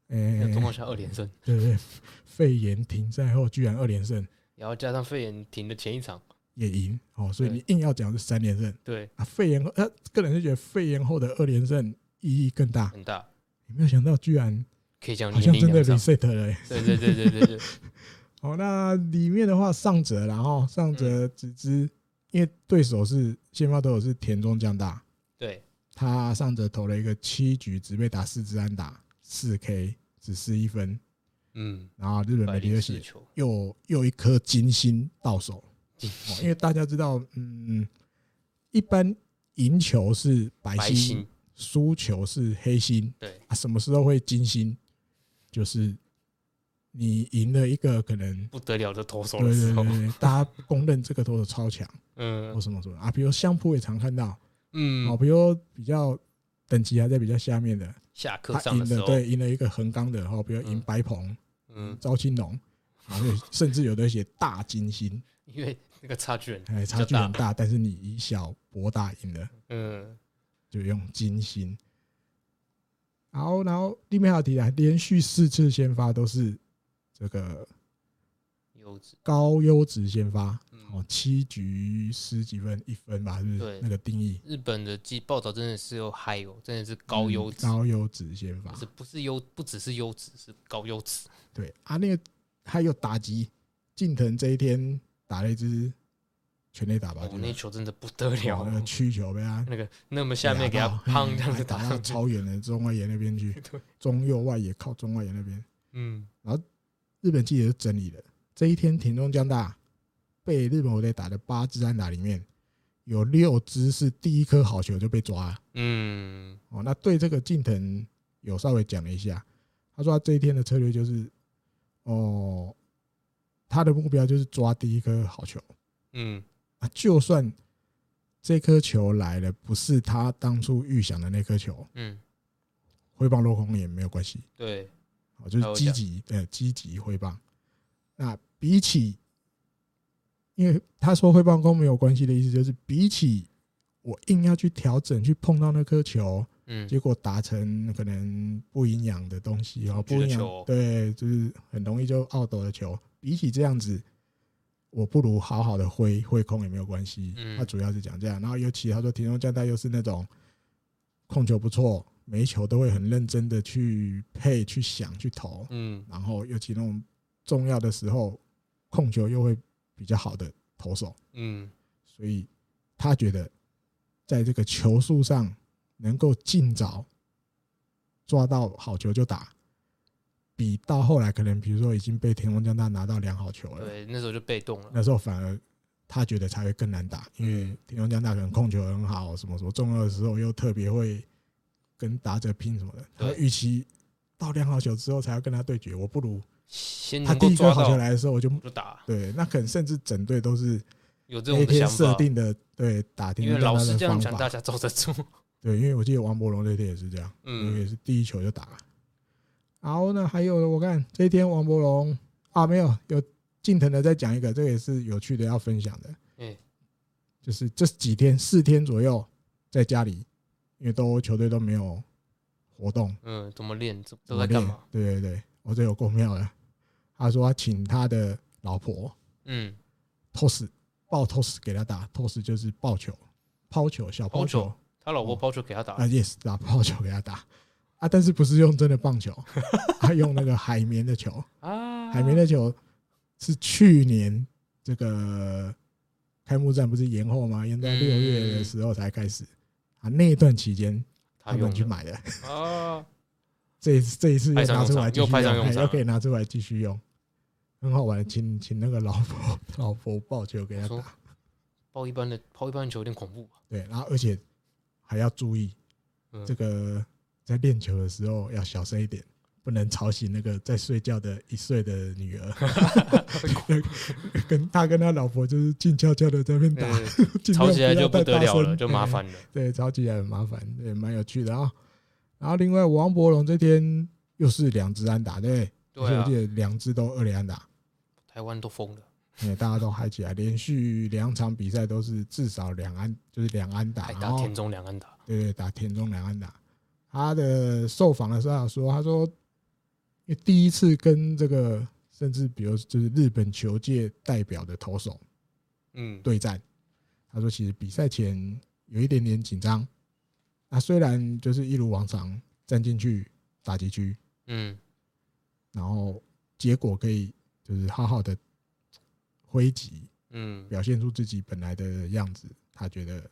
哎，总共下二连胜。对对，肺炎停赛后居然二连胜，然后加上肺炎停的前一场也赢哦，所以你硬要讲是三连胜。对啊，肺炎后，他个人是觉得肺炎后的二连胜意义更大，很大。有没有想到居然可以讲，好像真的 reset 了。对对对对对对。好，那里面的话，上泽，然后上泽只知，因为对手是先发投手是田中将大。对。他上泽投了一个七局，只被打四支安打，四 K，只失一分。嗯，然后日本媒体就写又又一颗金星到手。因为大家知道，嗯，一般赢球是白星，白星，输球是黑星。对啊，什么时候会金星？就是你赢了一个可能不得了的投手对对的时候，对对，大家公认这个投手超强，嗯或嗯什么什么啊，比如相扑也常看到，嗯哦，，比如比较等级还在比较下面的，下课他上的时候，赢了对赢了一个横纲的，然后比如赢嗯白鹏、嗯，赵青龙，然后甚至有的写大金星，因为那个差距很哎，差距很大，但是你以小博大赢了。嗯，就用金星。然后，然后地面还有提到，连续四次先发都是这个优质，高优质先发，嗯哦，七局十几分，一分吧，是不是对那个定义？日本的记报道真的是有嗨哦，真的是高优质，嗯高优质先发不。是不是优，不只是优质，是高优质。对啊，那个还有打击，近藤这一天打了一支全垒打吧，哦，就是那球真的不得了。哦，那个曲球被他那个那么下面给他砰这样子打。打到上，超远的中外野那边去，对，中右外野靠中外野那边。嗯，然后日本记者就整理了这一天田中将大被日本火队打的八支安打里面，有六支是第一颗好球就被抓了。嗯，哦，那对这个近藤有稍微讲了一下，他说他这一天的策略就是，哦，他的目标就是抓第一颗好球。嗯，啊，就算这颗球来了不是他当初预想的那颗球，嗯，挥棒落空也没有关系。对，哦，就是积极的积极挥棒。那比起，因为他说挥棒攻没有关系的意思，就是比起我硬要去调整去碰到那颗球，嗯，结果打成可能不营养的东西哦，不营养对，就是很容易就懊斗的球。比起这样子，我不如好好的挥挥空也没有关系。嗯他主要是讲这样，然后尤其他说田中将大又是那种控球不错，每一球都会很认真的去配、去想、去投。嗯，然后尤其那种重要的时候，控球又会比较好的投手，嗯，所以他觉得在这个球速上能够尽早抓到好球就打，比到后来可能比如说已经被田中将大拿到两好球了，对，那时候就被动了，那时候反而他觉得才会更难打，因为田中将大可能控球很好，什么什么重要的时候又特别会跟打者拼什么的，他预期到两好球之后才要跟他对决，我不如。先他第一个好球来的时候，我就就打，对，那可能甚至整队都是有这种想法，设定的，对打田因为老师这样讲，的方法。大，家走得住，对，因为我记得王博龙那天也是这样，嗯。也是第一球就打。然后呢，还有我看这一天王柏融啊，没有有近藤的再讲一个，这个也是有趣的要分享的，嗯，就是这几天四天左右在家里，因为都球队都没有活动，嗯，怎么练，怎怎么练都在干嘛？？对对对，我这有够妙的。他说他请他的老婆。嗯，托斯抱托斯给他打，托斯就是抱球、抛球、小抛球。他老婆抛球给他打。啊，，yes，打抛球给他打啊，但是不是用真的棒球，他 用那个海绵的球，啊，海绵的球是去年这个开幕战不是延后吗？延到六月的时候才开始。啊，那一段期间他们去买的，啊，这一次这一次又拿出来继续用用，场。又可以拿出来继续用，很好玩，请请那个老婆老婆抱球给他打。抛一般的抛一般的球有点恐怖吧，对，然后而且还要注意嗯。这个在练球的时候要小声一点，不能吵醒那个在睡觉的一岁的女儿。跟他跟他老婆就是静悄悄的在那边打，吵起来就不得了了，就麻。烦了。对，吵起来很麻烦，对，蛮有趣的啊。然后另外王柏融这天又是两支安打，对，对啊而且我记，得两支都二连安打，台湾都疯了，哎，大家都嗨起来，连续两场比赛都是至少两安，就是两安打，打田中两安打，对对，打田中两安打。他的受访的时候说，他说，因为第一次跟这个，甚至比如就是日本球界代表的投手嗯，对战，他说其实比赛前有一点点紧张。那虽然就是一如往常站进去打击区，嗯，然后结果可以就是好好的挥击，嗯，表现出自己本来的样子。他觉得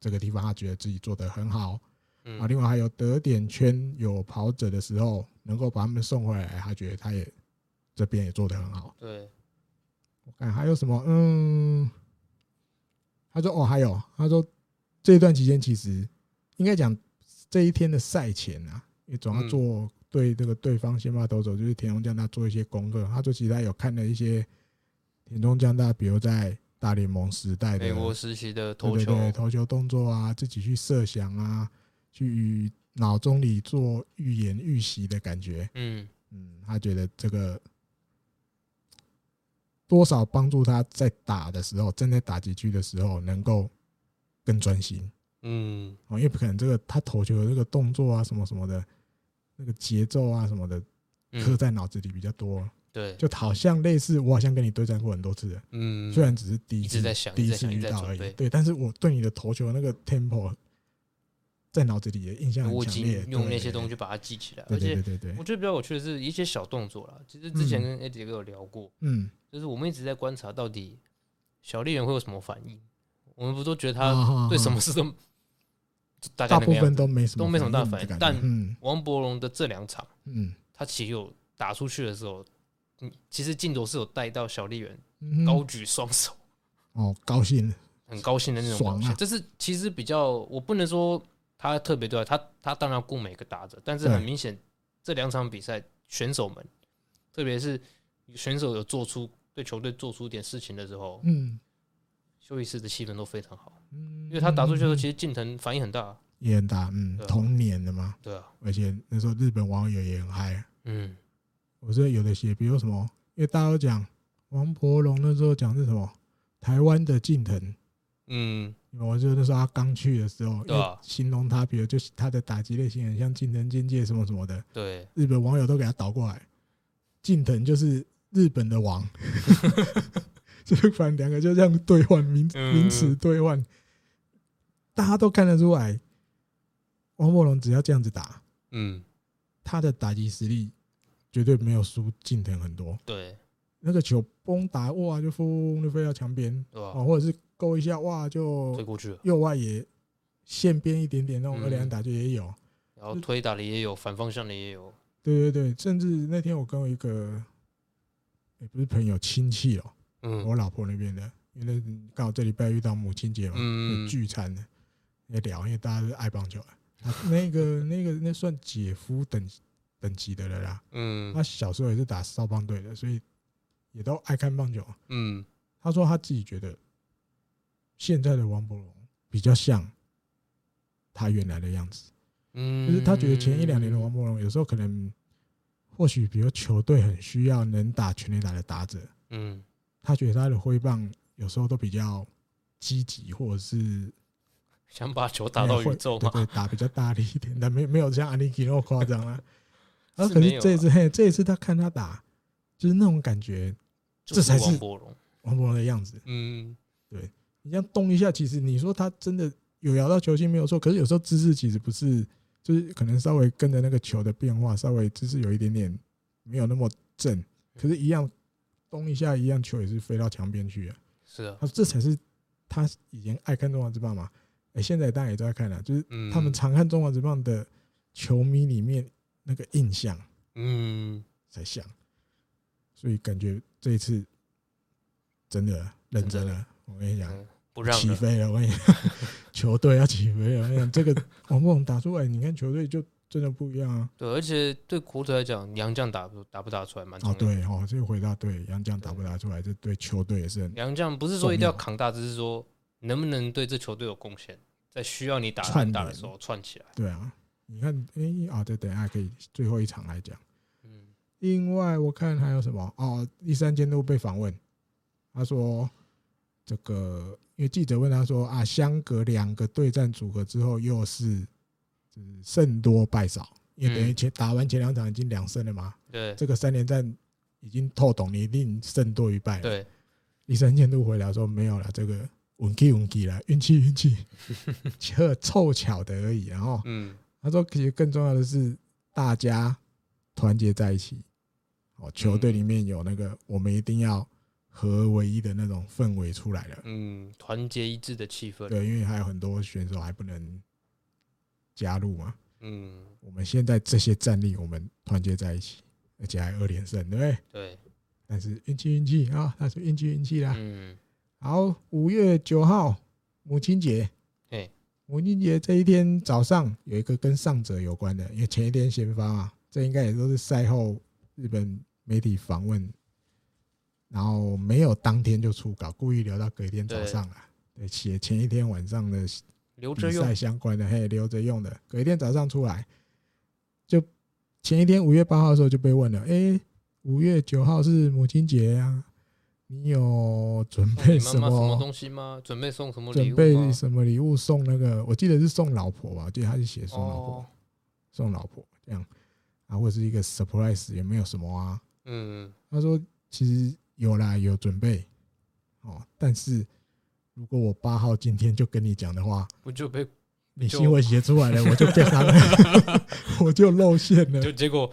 这个地方他觉得自己做的很好。嗯啊，另外还有得点圈有跑者的时候，能够把他们送回来，他觉得他也这边也做得很好。对，我看还有什么？嗯，他说哦，还有他说这一段期间，其实应该讲这一天的赛前啊，也总要做对这个对方先发投手，就是田中将大做一些功课。他说其实他有看了一些田中将大，比如在大联盟时代的美国时期的投球对投球动作啊，自己去设想啊，去脑中里做预言预习的感觉。嗯嗯，他觉得这个。多少帮助他在打的时候，正在打击区的时候，能够更专心。嗯，哦，因为不可能这个他投球的这个动作啊，什么什么的，那个节奏啊什么的，刻在脑子里比较多。对，就好像类似我好像跟你对战过很多次。嗯，虽然只是第一次，第一次遇到而已。对，但是我对你的投球那个 tempo。在脑子里的印象很强烈，用那些东西把它记起来。而且，我觉得比较有趣的是一些小动作啦。其实之前跟 Eddie 哥有聊过，嗯，就是我们一直在观察到底小笠人会有什么反应。我们不都觉得他对什么事都大部分都没什么都没什么大反应。但王柏融的这两场，嗯，他其实有打出去的时候，嗯，其实镜头是有带到小笠原高举双手，哦，高兴，很高兴的那种表现。这是其实比较，我不能说。他特别对他，他当然要顾每个打者，但是很明显，这两场比赛选手们，特别是选手有做出对球队做出一点事情的时候，嗯，休息室的气氛都非常好，嗯，因为他打出去的时候，其实近藤反应很大，也很大，嗯，同年的嘛，对啊，而且那时候日本网友也很嗨，嗯，我这有的写，比如什么，因为大家都讲王柏融那时候讲是什么，台湾的近藤。嗯，我就那时候他刚去的时候，形容他，比如就是他的打击类型很像近藤健介什么什么的。对，日本网友都给他倒过来，近藤就是日本的王，就反正两个就这样兑换名名词兑换，大家都看得出来，王柏龙只要这样子打，嗯，他的打击实力绝对没有输近藤很多。对，那个球崩打哇，就轰就飞到墙边，啊，或者是。勾一下哇，就推过去了。右外野线边一点点那种二连打就也有，然后推打的也有，反方向的也有。对对对，甚至那天我跟我一个也不是朋友亲戚哦，嗯，我老婆那边的，因为刚好这礼拜遇到母亲节嘛，嗯，聚餐的也聊，因为大家都爱棒球，那个 那个那算姐夫等等级的了啦，嗯，他小时候也是打少棒队的，所以也都爱看棒球，嗯，他说他自己觉得。现在的王柏融比较像他原来的样子，嗯，就是他觉得前一两年的王柏融有时候可能，或许比如球队很需要能打全垒打的打者，嗯，他觉得他的挥棒有时候都比较积极，或者是想把球打到宇宙嘛，对，打比较大力一点，但没没有像阿尼基那么夸张啊。然后可是这一次，嘿，这一次他看他打，就是那种感觉，这才是王博龙王柏融的样子，嗯，对。你这样动一下，其实你说他真的有摇到球心没有错，可是有时候姿势其实不是，就是可能稍微跟着那个球的变化，稍微姿势有一点点没有那么正，可是，一样动一下，一样球也是飞到墙边去啊。是啊，这才是他以前爱看中华之棒嘛。哎，现在当然也都在看了，就是他们常看中华之棒的球迷里面那个印象，嗯，才像。所以感觉这一次真的认真了。我跟你讲，不让起飞了！我跟你讲，球队要起飞了！我跟你讲，这个王柏融打出来，你看球队就真的不一样啊。对，而且对国腿来讲，杨将打不打不打出来蛮重要。哦，对哦，这个回答对，杨将打不打出来，这对球队也是很。杨将不是说一定要扛大，只是说能不能对这球队有贡献，在需要你打串打的时候串起来。对啊，你看，哎啊，这等一下可以最后一场来讲。嗯。另外，我看还有什么？哦，第三监督被访问，他说。这个，因为记者问他说啊，相隔两个对战组合之后，又是就是胜多败少，因为等于前打完前两场已经两胜了嘛。对，这个三连战已经透懂，你一定胜多于败。对，第三监督回答说没有了，这个运气运气了，运气运气，就凑巧的而已。然后，嗯，他说其实更重要的是大家团结在一起，哦，球队里面有那个，我们一定要。合为一的那种氛围出来了，嗯，团结一致的气氛。对，因为还有很多选手还不能加入嘛，嗯，我们现在这些战力，我们团结在一起，而且还二连胜，对不对？对。但是运气运气啊，那是运气运气啦。嗯。好，五月九号母亲节，哎，母亲节这一天早上有一个跟上者有关的，因为前一天先发嘛，这应该也都是赛后日本媒体访问，然后没有当天就出稿，故意留到隔一天早上啊，对，写前一天晚上的比赛相关的，嘿，留着用的，隔一天早上出来，就前一天五月八号的时候就被问了，哎，五月九号是母亲节啊。你有准备什么，什么东西吗？准备送什么礼物？准备什么礼物送那个？我记得是送老婆吧，记得他是写送老婆，送老婆这样啊，或者是一个 surprise，也没有什么啊。嗯，他说其实有啦，有准备哦，但是如果我八号今天就跟你讲的话，我就被你新闻写出来了，我就变他了，我就露馅了，就结果。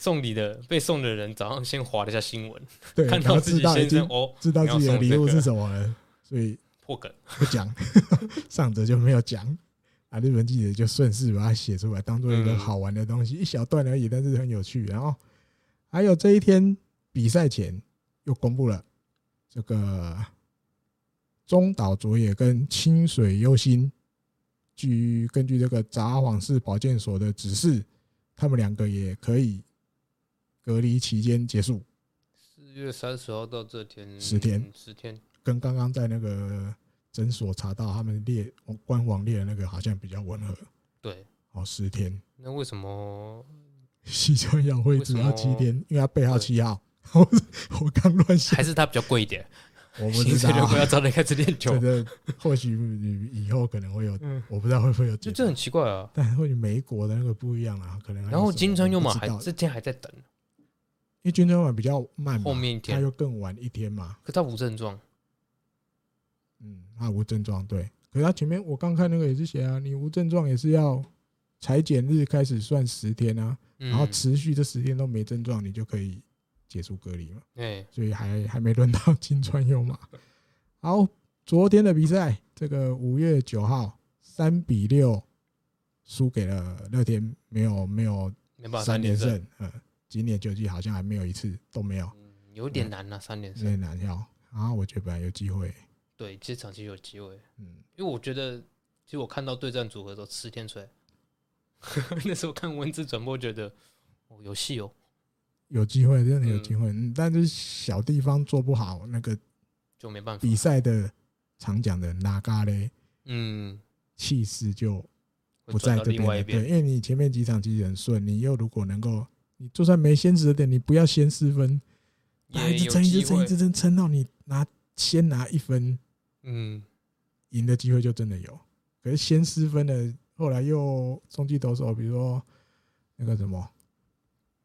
送礼的被送的人早上先划了一下新闻，对，看到自己先生哦，知道自己的礼物是什么了，所以 破梗不讲，上则就没有讲啊。日本记者就顺势把它写出来，当做一个好玩的东西，一小段而已，但是很有趣。然后还有这一天比赛前又公布了这个中岛卓也跟清水优心，据根据这个札幌市保健所的指示，他们两个也可以。隔离期间结束，四月三十号到这天十天，十天，跟刚刚在那个诊所查到他们列官网列的那个好像比较吻合。对，哦，十天。那为什么西川遥辉只要七天？因为他背号七号。我 我刚乱想，还是他比较贵一点？我不知道。不要早点开始练球。觉得或许以后可能会有，我不知道会不会有。就这很奇怪啊。但或许美国的那个不一样啊，可能。然后金川优马还这天还在等。因为军装晚比较慢，后面一天他又更晚一天嘛。可他无症状，嗯，他无症状，对。可是他前面我刚看那个也是写啊，你无症状也是要裁剪日开始算十天啊，然后持续这十天都没症状，你就可以解除隔离嘛。对，所以还还没轮到金川优马。好，昨天的比赛，这个五月九号三比六输给了乐天，没有没有三连胜，嗯。今年九季好像还没有一次都没有，嗯，有点难啊，三连胜有点难要啊。我觉得本来有机会，对，这场其实有机会，嗯，因为我觉得，其实我看到对战组合都吃天出来，那时候看文字转播觉得哦有戏哦，有机会，真的有机会，嗯，但是小地方做不好，那个就没办法。比赛的常讲的拉嘎嘞，嗯，气势就不在这边，对，因为你前面几场其实很顺，你又如果能够。你就算没先十点，你不要先失分，他一直撑，一直撑，一直撑，撑到你拿先拿一分，嗯，赢的机会就真的有。可是先失分的，后来又中继投手，比如说那个什么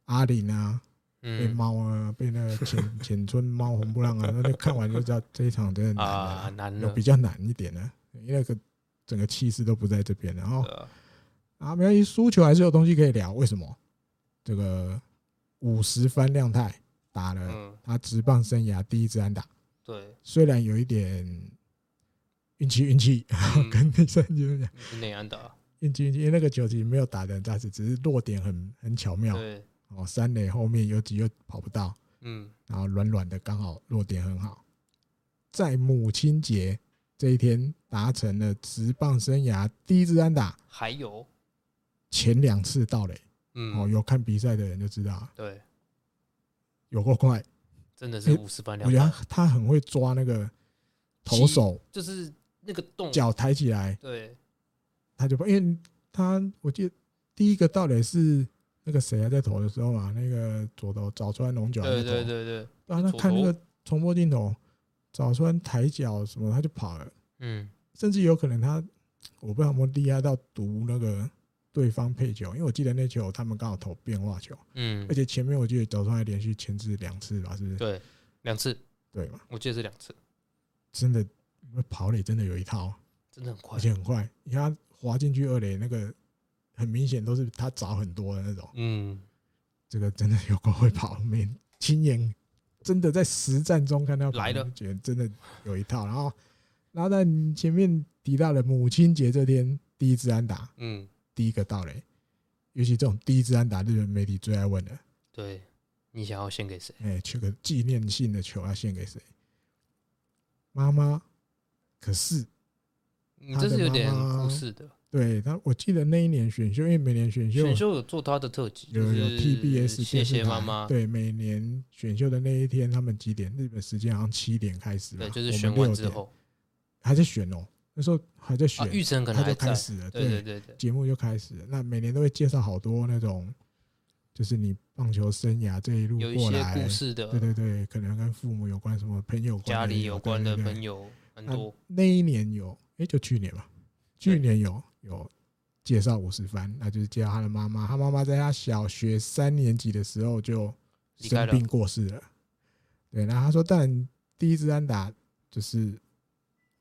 阿林啊，被猫啊，被那个浅浅村猫红不让啊，那就看完就知道这一场真的难了，难有比较难一点的，因为个整个气势都不在这边。然后啊，没关系，输球还是有东西可以聊。为什么？这个五十番亮太打了他职棒生涯第一支安打，对，虽然有一点运气运气，跟第三局讲内安打运气运气，因为那个球其实没有打的很扎实，只是落点很很巧妙，对，哦，三垒后面有几又跑不到，嗯，然后软软的刚好落点很好，在母亲节这一天达成了职棒生涯第一支安打，还有前两次盗垒。嗯，哦，有看比赛的人就知道，对，有够快，真的是五十番亮。我觉得他很会抓那个投手，就是那个动脚抬起来，对，他就因为他我记得第一个到底是那个谁还在投的时候嘛，那个左投早川龙角，对对对对，然后他看那个重播镜头，早川抬脚什么他就跑了，嗯，甚至有可能他我不知道有没有厉害到读那个。对方配球，因为我记得那球他们刚好投变化球，嗯，而且前面我记得早川还连续牵制两次吧，是不是？对，两次，对嘛？我记得是两次，真的跑垒真的有一套，真的很快，而且很快。你看他滑进去二垒那个，很明显都是他早很多的那种，嗯，这个真的有够会跑，没亲眼真的在实战中看到来的，觉得真的有一套。然后，然后在前面提到了母亲节这天第一支安打，嗯。第一个盗垒，尤其这种第一支安打，日本媒体最爱问的。对，你想要献给谁？哎，取个纪念性的球要献给谁？妈妈。可是你这是有点故事的。对他，我记得那一年选秀，因为每年选秀选秀有做他的特辑，有有 TBS 谢谢妈妈。对，每年选秀的那一天，他们几点？日本时间好像七点开始。对，就是选完之后还在选哦。那时候还在选，育成可能还开始了。对对对对，节目就开始了。那每年都会介绍好多那种，就是你棒球生涯这一路过来故事的。对对对，可能跟父母有关，什么朋友、家里有关的朋友很多。那一年有，哎，就去年吧，去年有有。介绍五十番，那就是介绍他的妈妈。他妈妈在他小学三年级的时候就生病过世了。对，然后他说，但第一支安打就是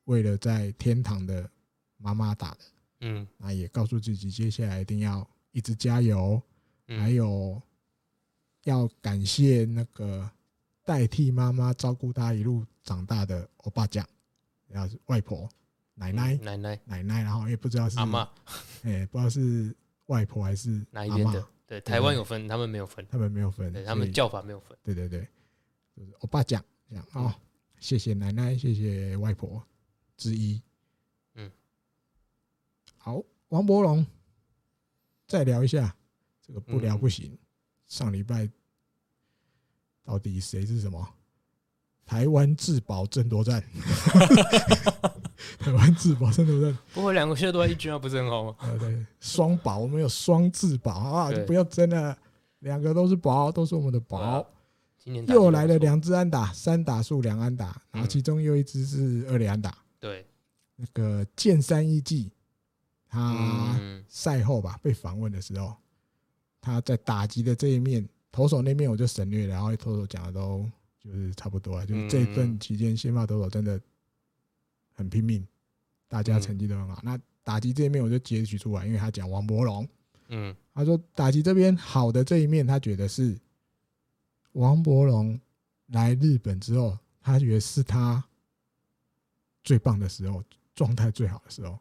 为了在天堂的妈妈打的。嗯，那也告诉自己，接下来一定要一直加油。还有要感谢那个代替妈妈照顾他一路长大的欧巴酱，然后是外婆。奶奶，奶奶，奶奶，然后也不知道是阿妈，哎，不知道是外婆还是哪一边的。对，台湾有分，他们没有分，他们没有分，他们叫法没有分。对对对，就是欧巴酱这样哦。谢谢奶奶，谢谢外婆之一。嗯，好，王柏融，再聊一下这个不聊不行。上礼拜到底谁是什么？台湾自保争夺战。台湾自保争夺战，不过两个现在都在一军啊，不是很好吗？对对，双保，我们有双自保啊，就不要争了，两个都是保，都是我们的保。今年又来了两支安打，三打数两安打，然后其中又一支是二垒安打。对，那个剑三一季，他赛后吧被访问的时候，他在打击的这一面，投手那面我就省略了，然后投手讲的都就是差不多啊，就是这一段期间先发投手真的。很拼命，大家成绩都很好。那打击这一面我就截取出来，因为他讲王柏融，嗯，他说打击这边好的这一面，他觉得是王柏融来日本之后，他觉得是他最棒的时候，状态最好的时候。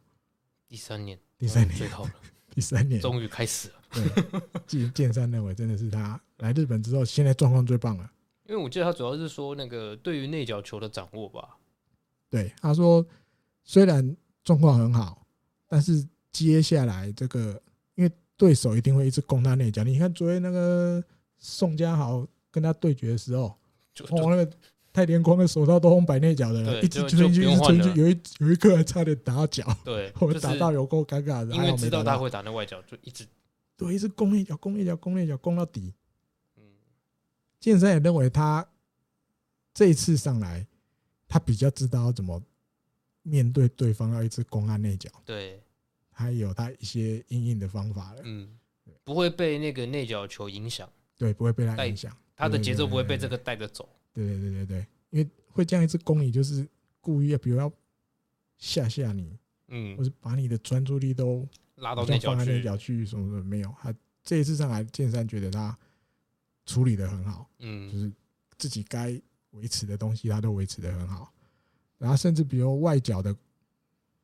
第三年，第三年最好了，第三年 终于开始了。对，剑剑山认为真的是他来日本之后，现在状况最棒了。因为我记得他主要是说那个对于内角球的掌握吧。对，他说，虽然状况很好，但是接下来这个，因为对手一定会一直攻他内角。你看昨天那个宋家豪跟他对决的时候，哦，那个太田光的手套都红白内角的了，一直追进去，一直追进去，有一有一刻还差点打到脚，对，我们打到有够尴尬的，因为知道他会打那外角，就一直对，一直攻内角，攻内角，攻内角，攻到底。嗯，剑山也认为他这一次上来。他比较知道怎么面对对方要一直攻他内角，对，他有他一些因应的方法了，嗯，不会被那个内角球影响，对，不会被他影响，他的节奏不会被这个带着走，对对对对。对，因为会这样一直攻你，就是故意要，比如要吓吓你，嗯，或是把你的专注力都拉到内角去，内角去什么什么没有，他这一次上来，剑山觉得他处理的很好，嗯，就是自己该。维持的东西，他都维持的很好。然后甚至比如外角的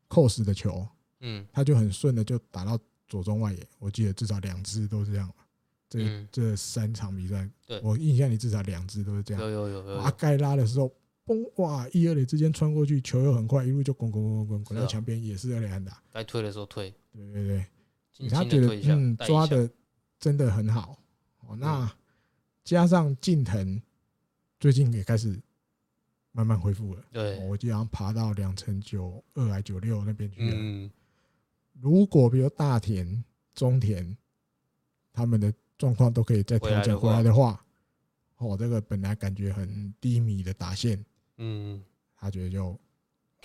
cos 的球，嗯，他就很顺的就打到左中外野。我记得至少两支都是这样。这这三场比赛，我印象里至少两支都是这样。有有有有。啊，该拉的时候，嘣哇，一二垒之间穿过去，球又很快，一路就滚滚滚滚滚到墙边，也是二垒安打。该推的时候推。对对对，他觉得嗯抓的真的很好。哦，那加上近藤。最近也开始慢慢恢复了，对，我经常爬到两成九二还九六那边去了。嗯。如果比如大田、中田他们的状况都可以再调整回来的话，哦，这个本来感觉很低迷的打线，嗯，他觉得就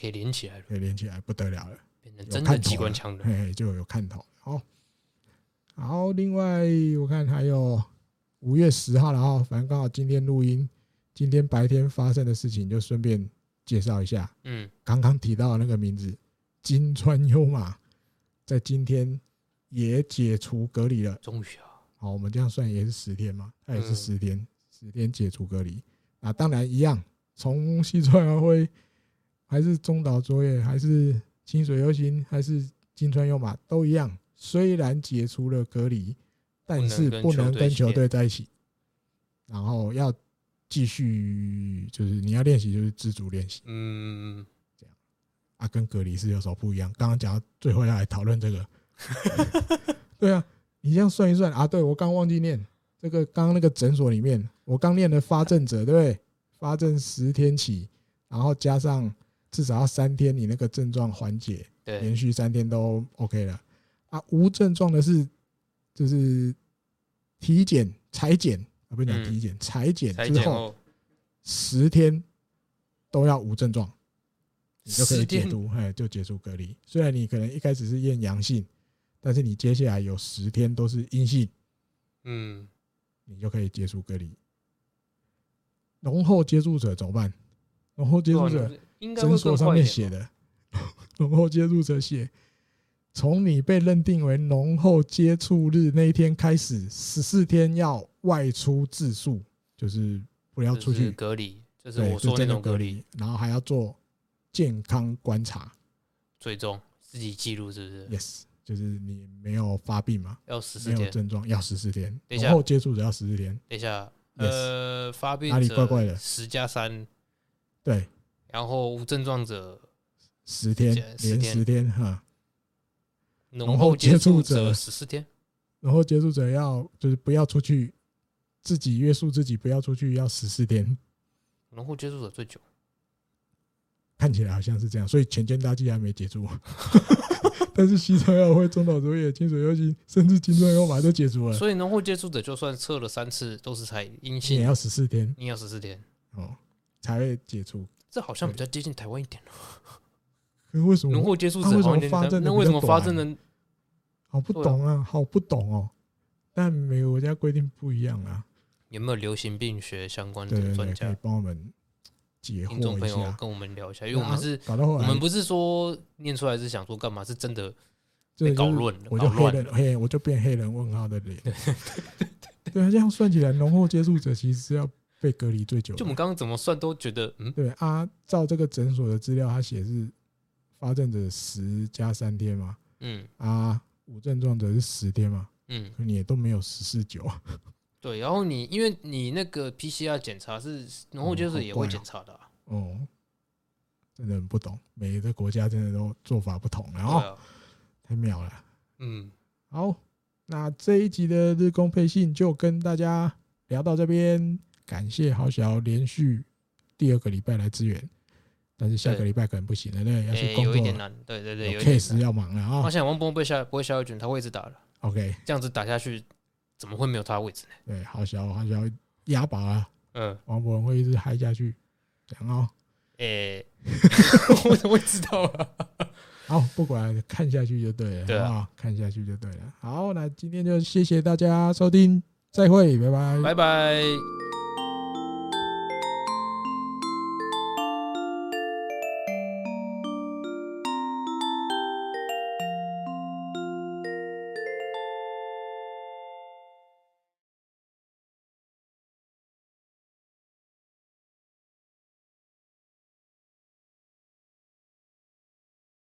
可以连起来了，可以连起来不得了了，变成真的机关枪了，嘿，就有看头。好，好，另外我看还有五月十号了哈，反正刚好今天录音。今天白天发生的事情，就顺便介绍一下。嗯，刚刚提到的那个名字金川优马，在今天也解除隔离了。终于啊！好，我们这样算也是十天嘛，他也是十天，十天解除隔离。啊，当然一样，从西川遥辉，还是中岛卓也，还是清水优行，还是金川优马，都一样。虽然解除了隔离，但是不能跟球队在一起，然后要。继续就是你要练习，就是自主练习。嗯，这样啊，跟隔离是有什么不一样？刚刚讲到最后要来讨论这个，对啊，你这样算一算啊，对我刚忘记念这个，刚刚那个诊所里面，我刚念的发症者，对不对？发症十天起，然后加上至少要三天，你那个症状缓解，对，连续三天都 OK 了啊。无症状的是，就是体检、裁剪啊，不是讲体检，裁剪之后十天都要无症状，你就可以解除，哎，就解除隔离。虽然你可能一开始是验阳性，但是你接下来有十天都是阴性，嗯，你就可以解除隔离。浓厚接触者怎么办？浓厚接触者，诊所上面写的，浓厚接触者写，从你被认定为浓厚接触日那一天开始，十四天要外出自述，就是不要出去隔离，就是我说那种隔离，然后还要做健康观察，追踪自己记录是不是？Yes，就是你没有发病嘛？要十四天，没有症状要十四天，浓厚接触者要十四天。等一下。呃，发病哪里怪怪的？十加三，对，然后无症状者十天，连十天哈。浓厚接触者十四天，浓厚接触者要就是不要出去，自己约束自己不要出去，要十四天。浓厚接触者最久，看起来好像是这样，所以前间大剂还没解除。但是西川药会、中岛卓也、清水优心，甚至金川优马都解除了。所以浓厚接触者就算测了三次都是才阴性，也要十四天，你要十四天哦才会解除。这好像比较接近台湾一点了。可为什么浓厚接触者为什么发症？那为什么发证呢？好不懂啊，好不懂哦。但每个国家规定不一样啊。有没有流行病学相关的专家帮我们？听众朋友跟我们聊一下，因为我们是，我们不是说念出来是想说干嘛，是真的被搞乱了，我就黑人黑，我就变黑人问号的脸。对啊，这样算起来，浓厚接触者其实是要被隔离最久。就我们刚刚怎么算都觉得，嗯，对啊，照这个诊所的资料，他写是发症者十加三天嘛，嗯。啊，无症状者是十天嘛，嗯，你也都没有十四九。对，然后你因为你那个 PCR 检查是浓厚接触者也会检查的、啊。哦，哦，真的很不懂，每个国家真的都做法不同，然后、啊、太妙了。嗯，好，那这一集的日工配信就跟大家聊到这边，感谢豪小连续第二个礼拜来支援，但是下个礼拜可能不行了，那，要去工作，有一点难，对对对，有 case 要忙了啊。我想王博不会下不会下一卷，他会一直打了。OK，这样子打下去。怎么会没有他的位置呢？对，好小好小压把啊！嗯，王博文会一直嗨下去，然后，诶，我怎么会知道啊？好，不管看下去就对了，对啊，看下去就对了。好，那今天就谢谢大家收听，再会，拜拜，拜拜。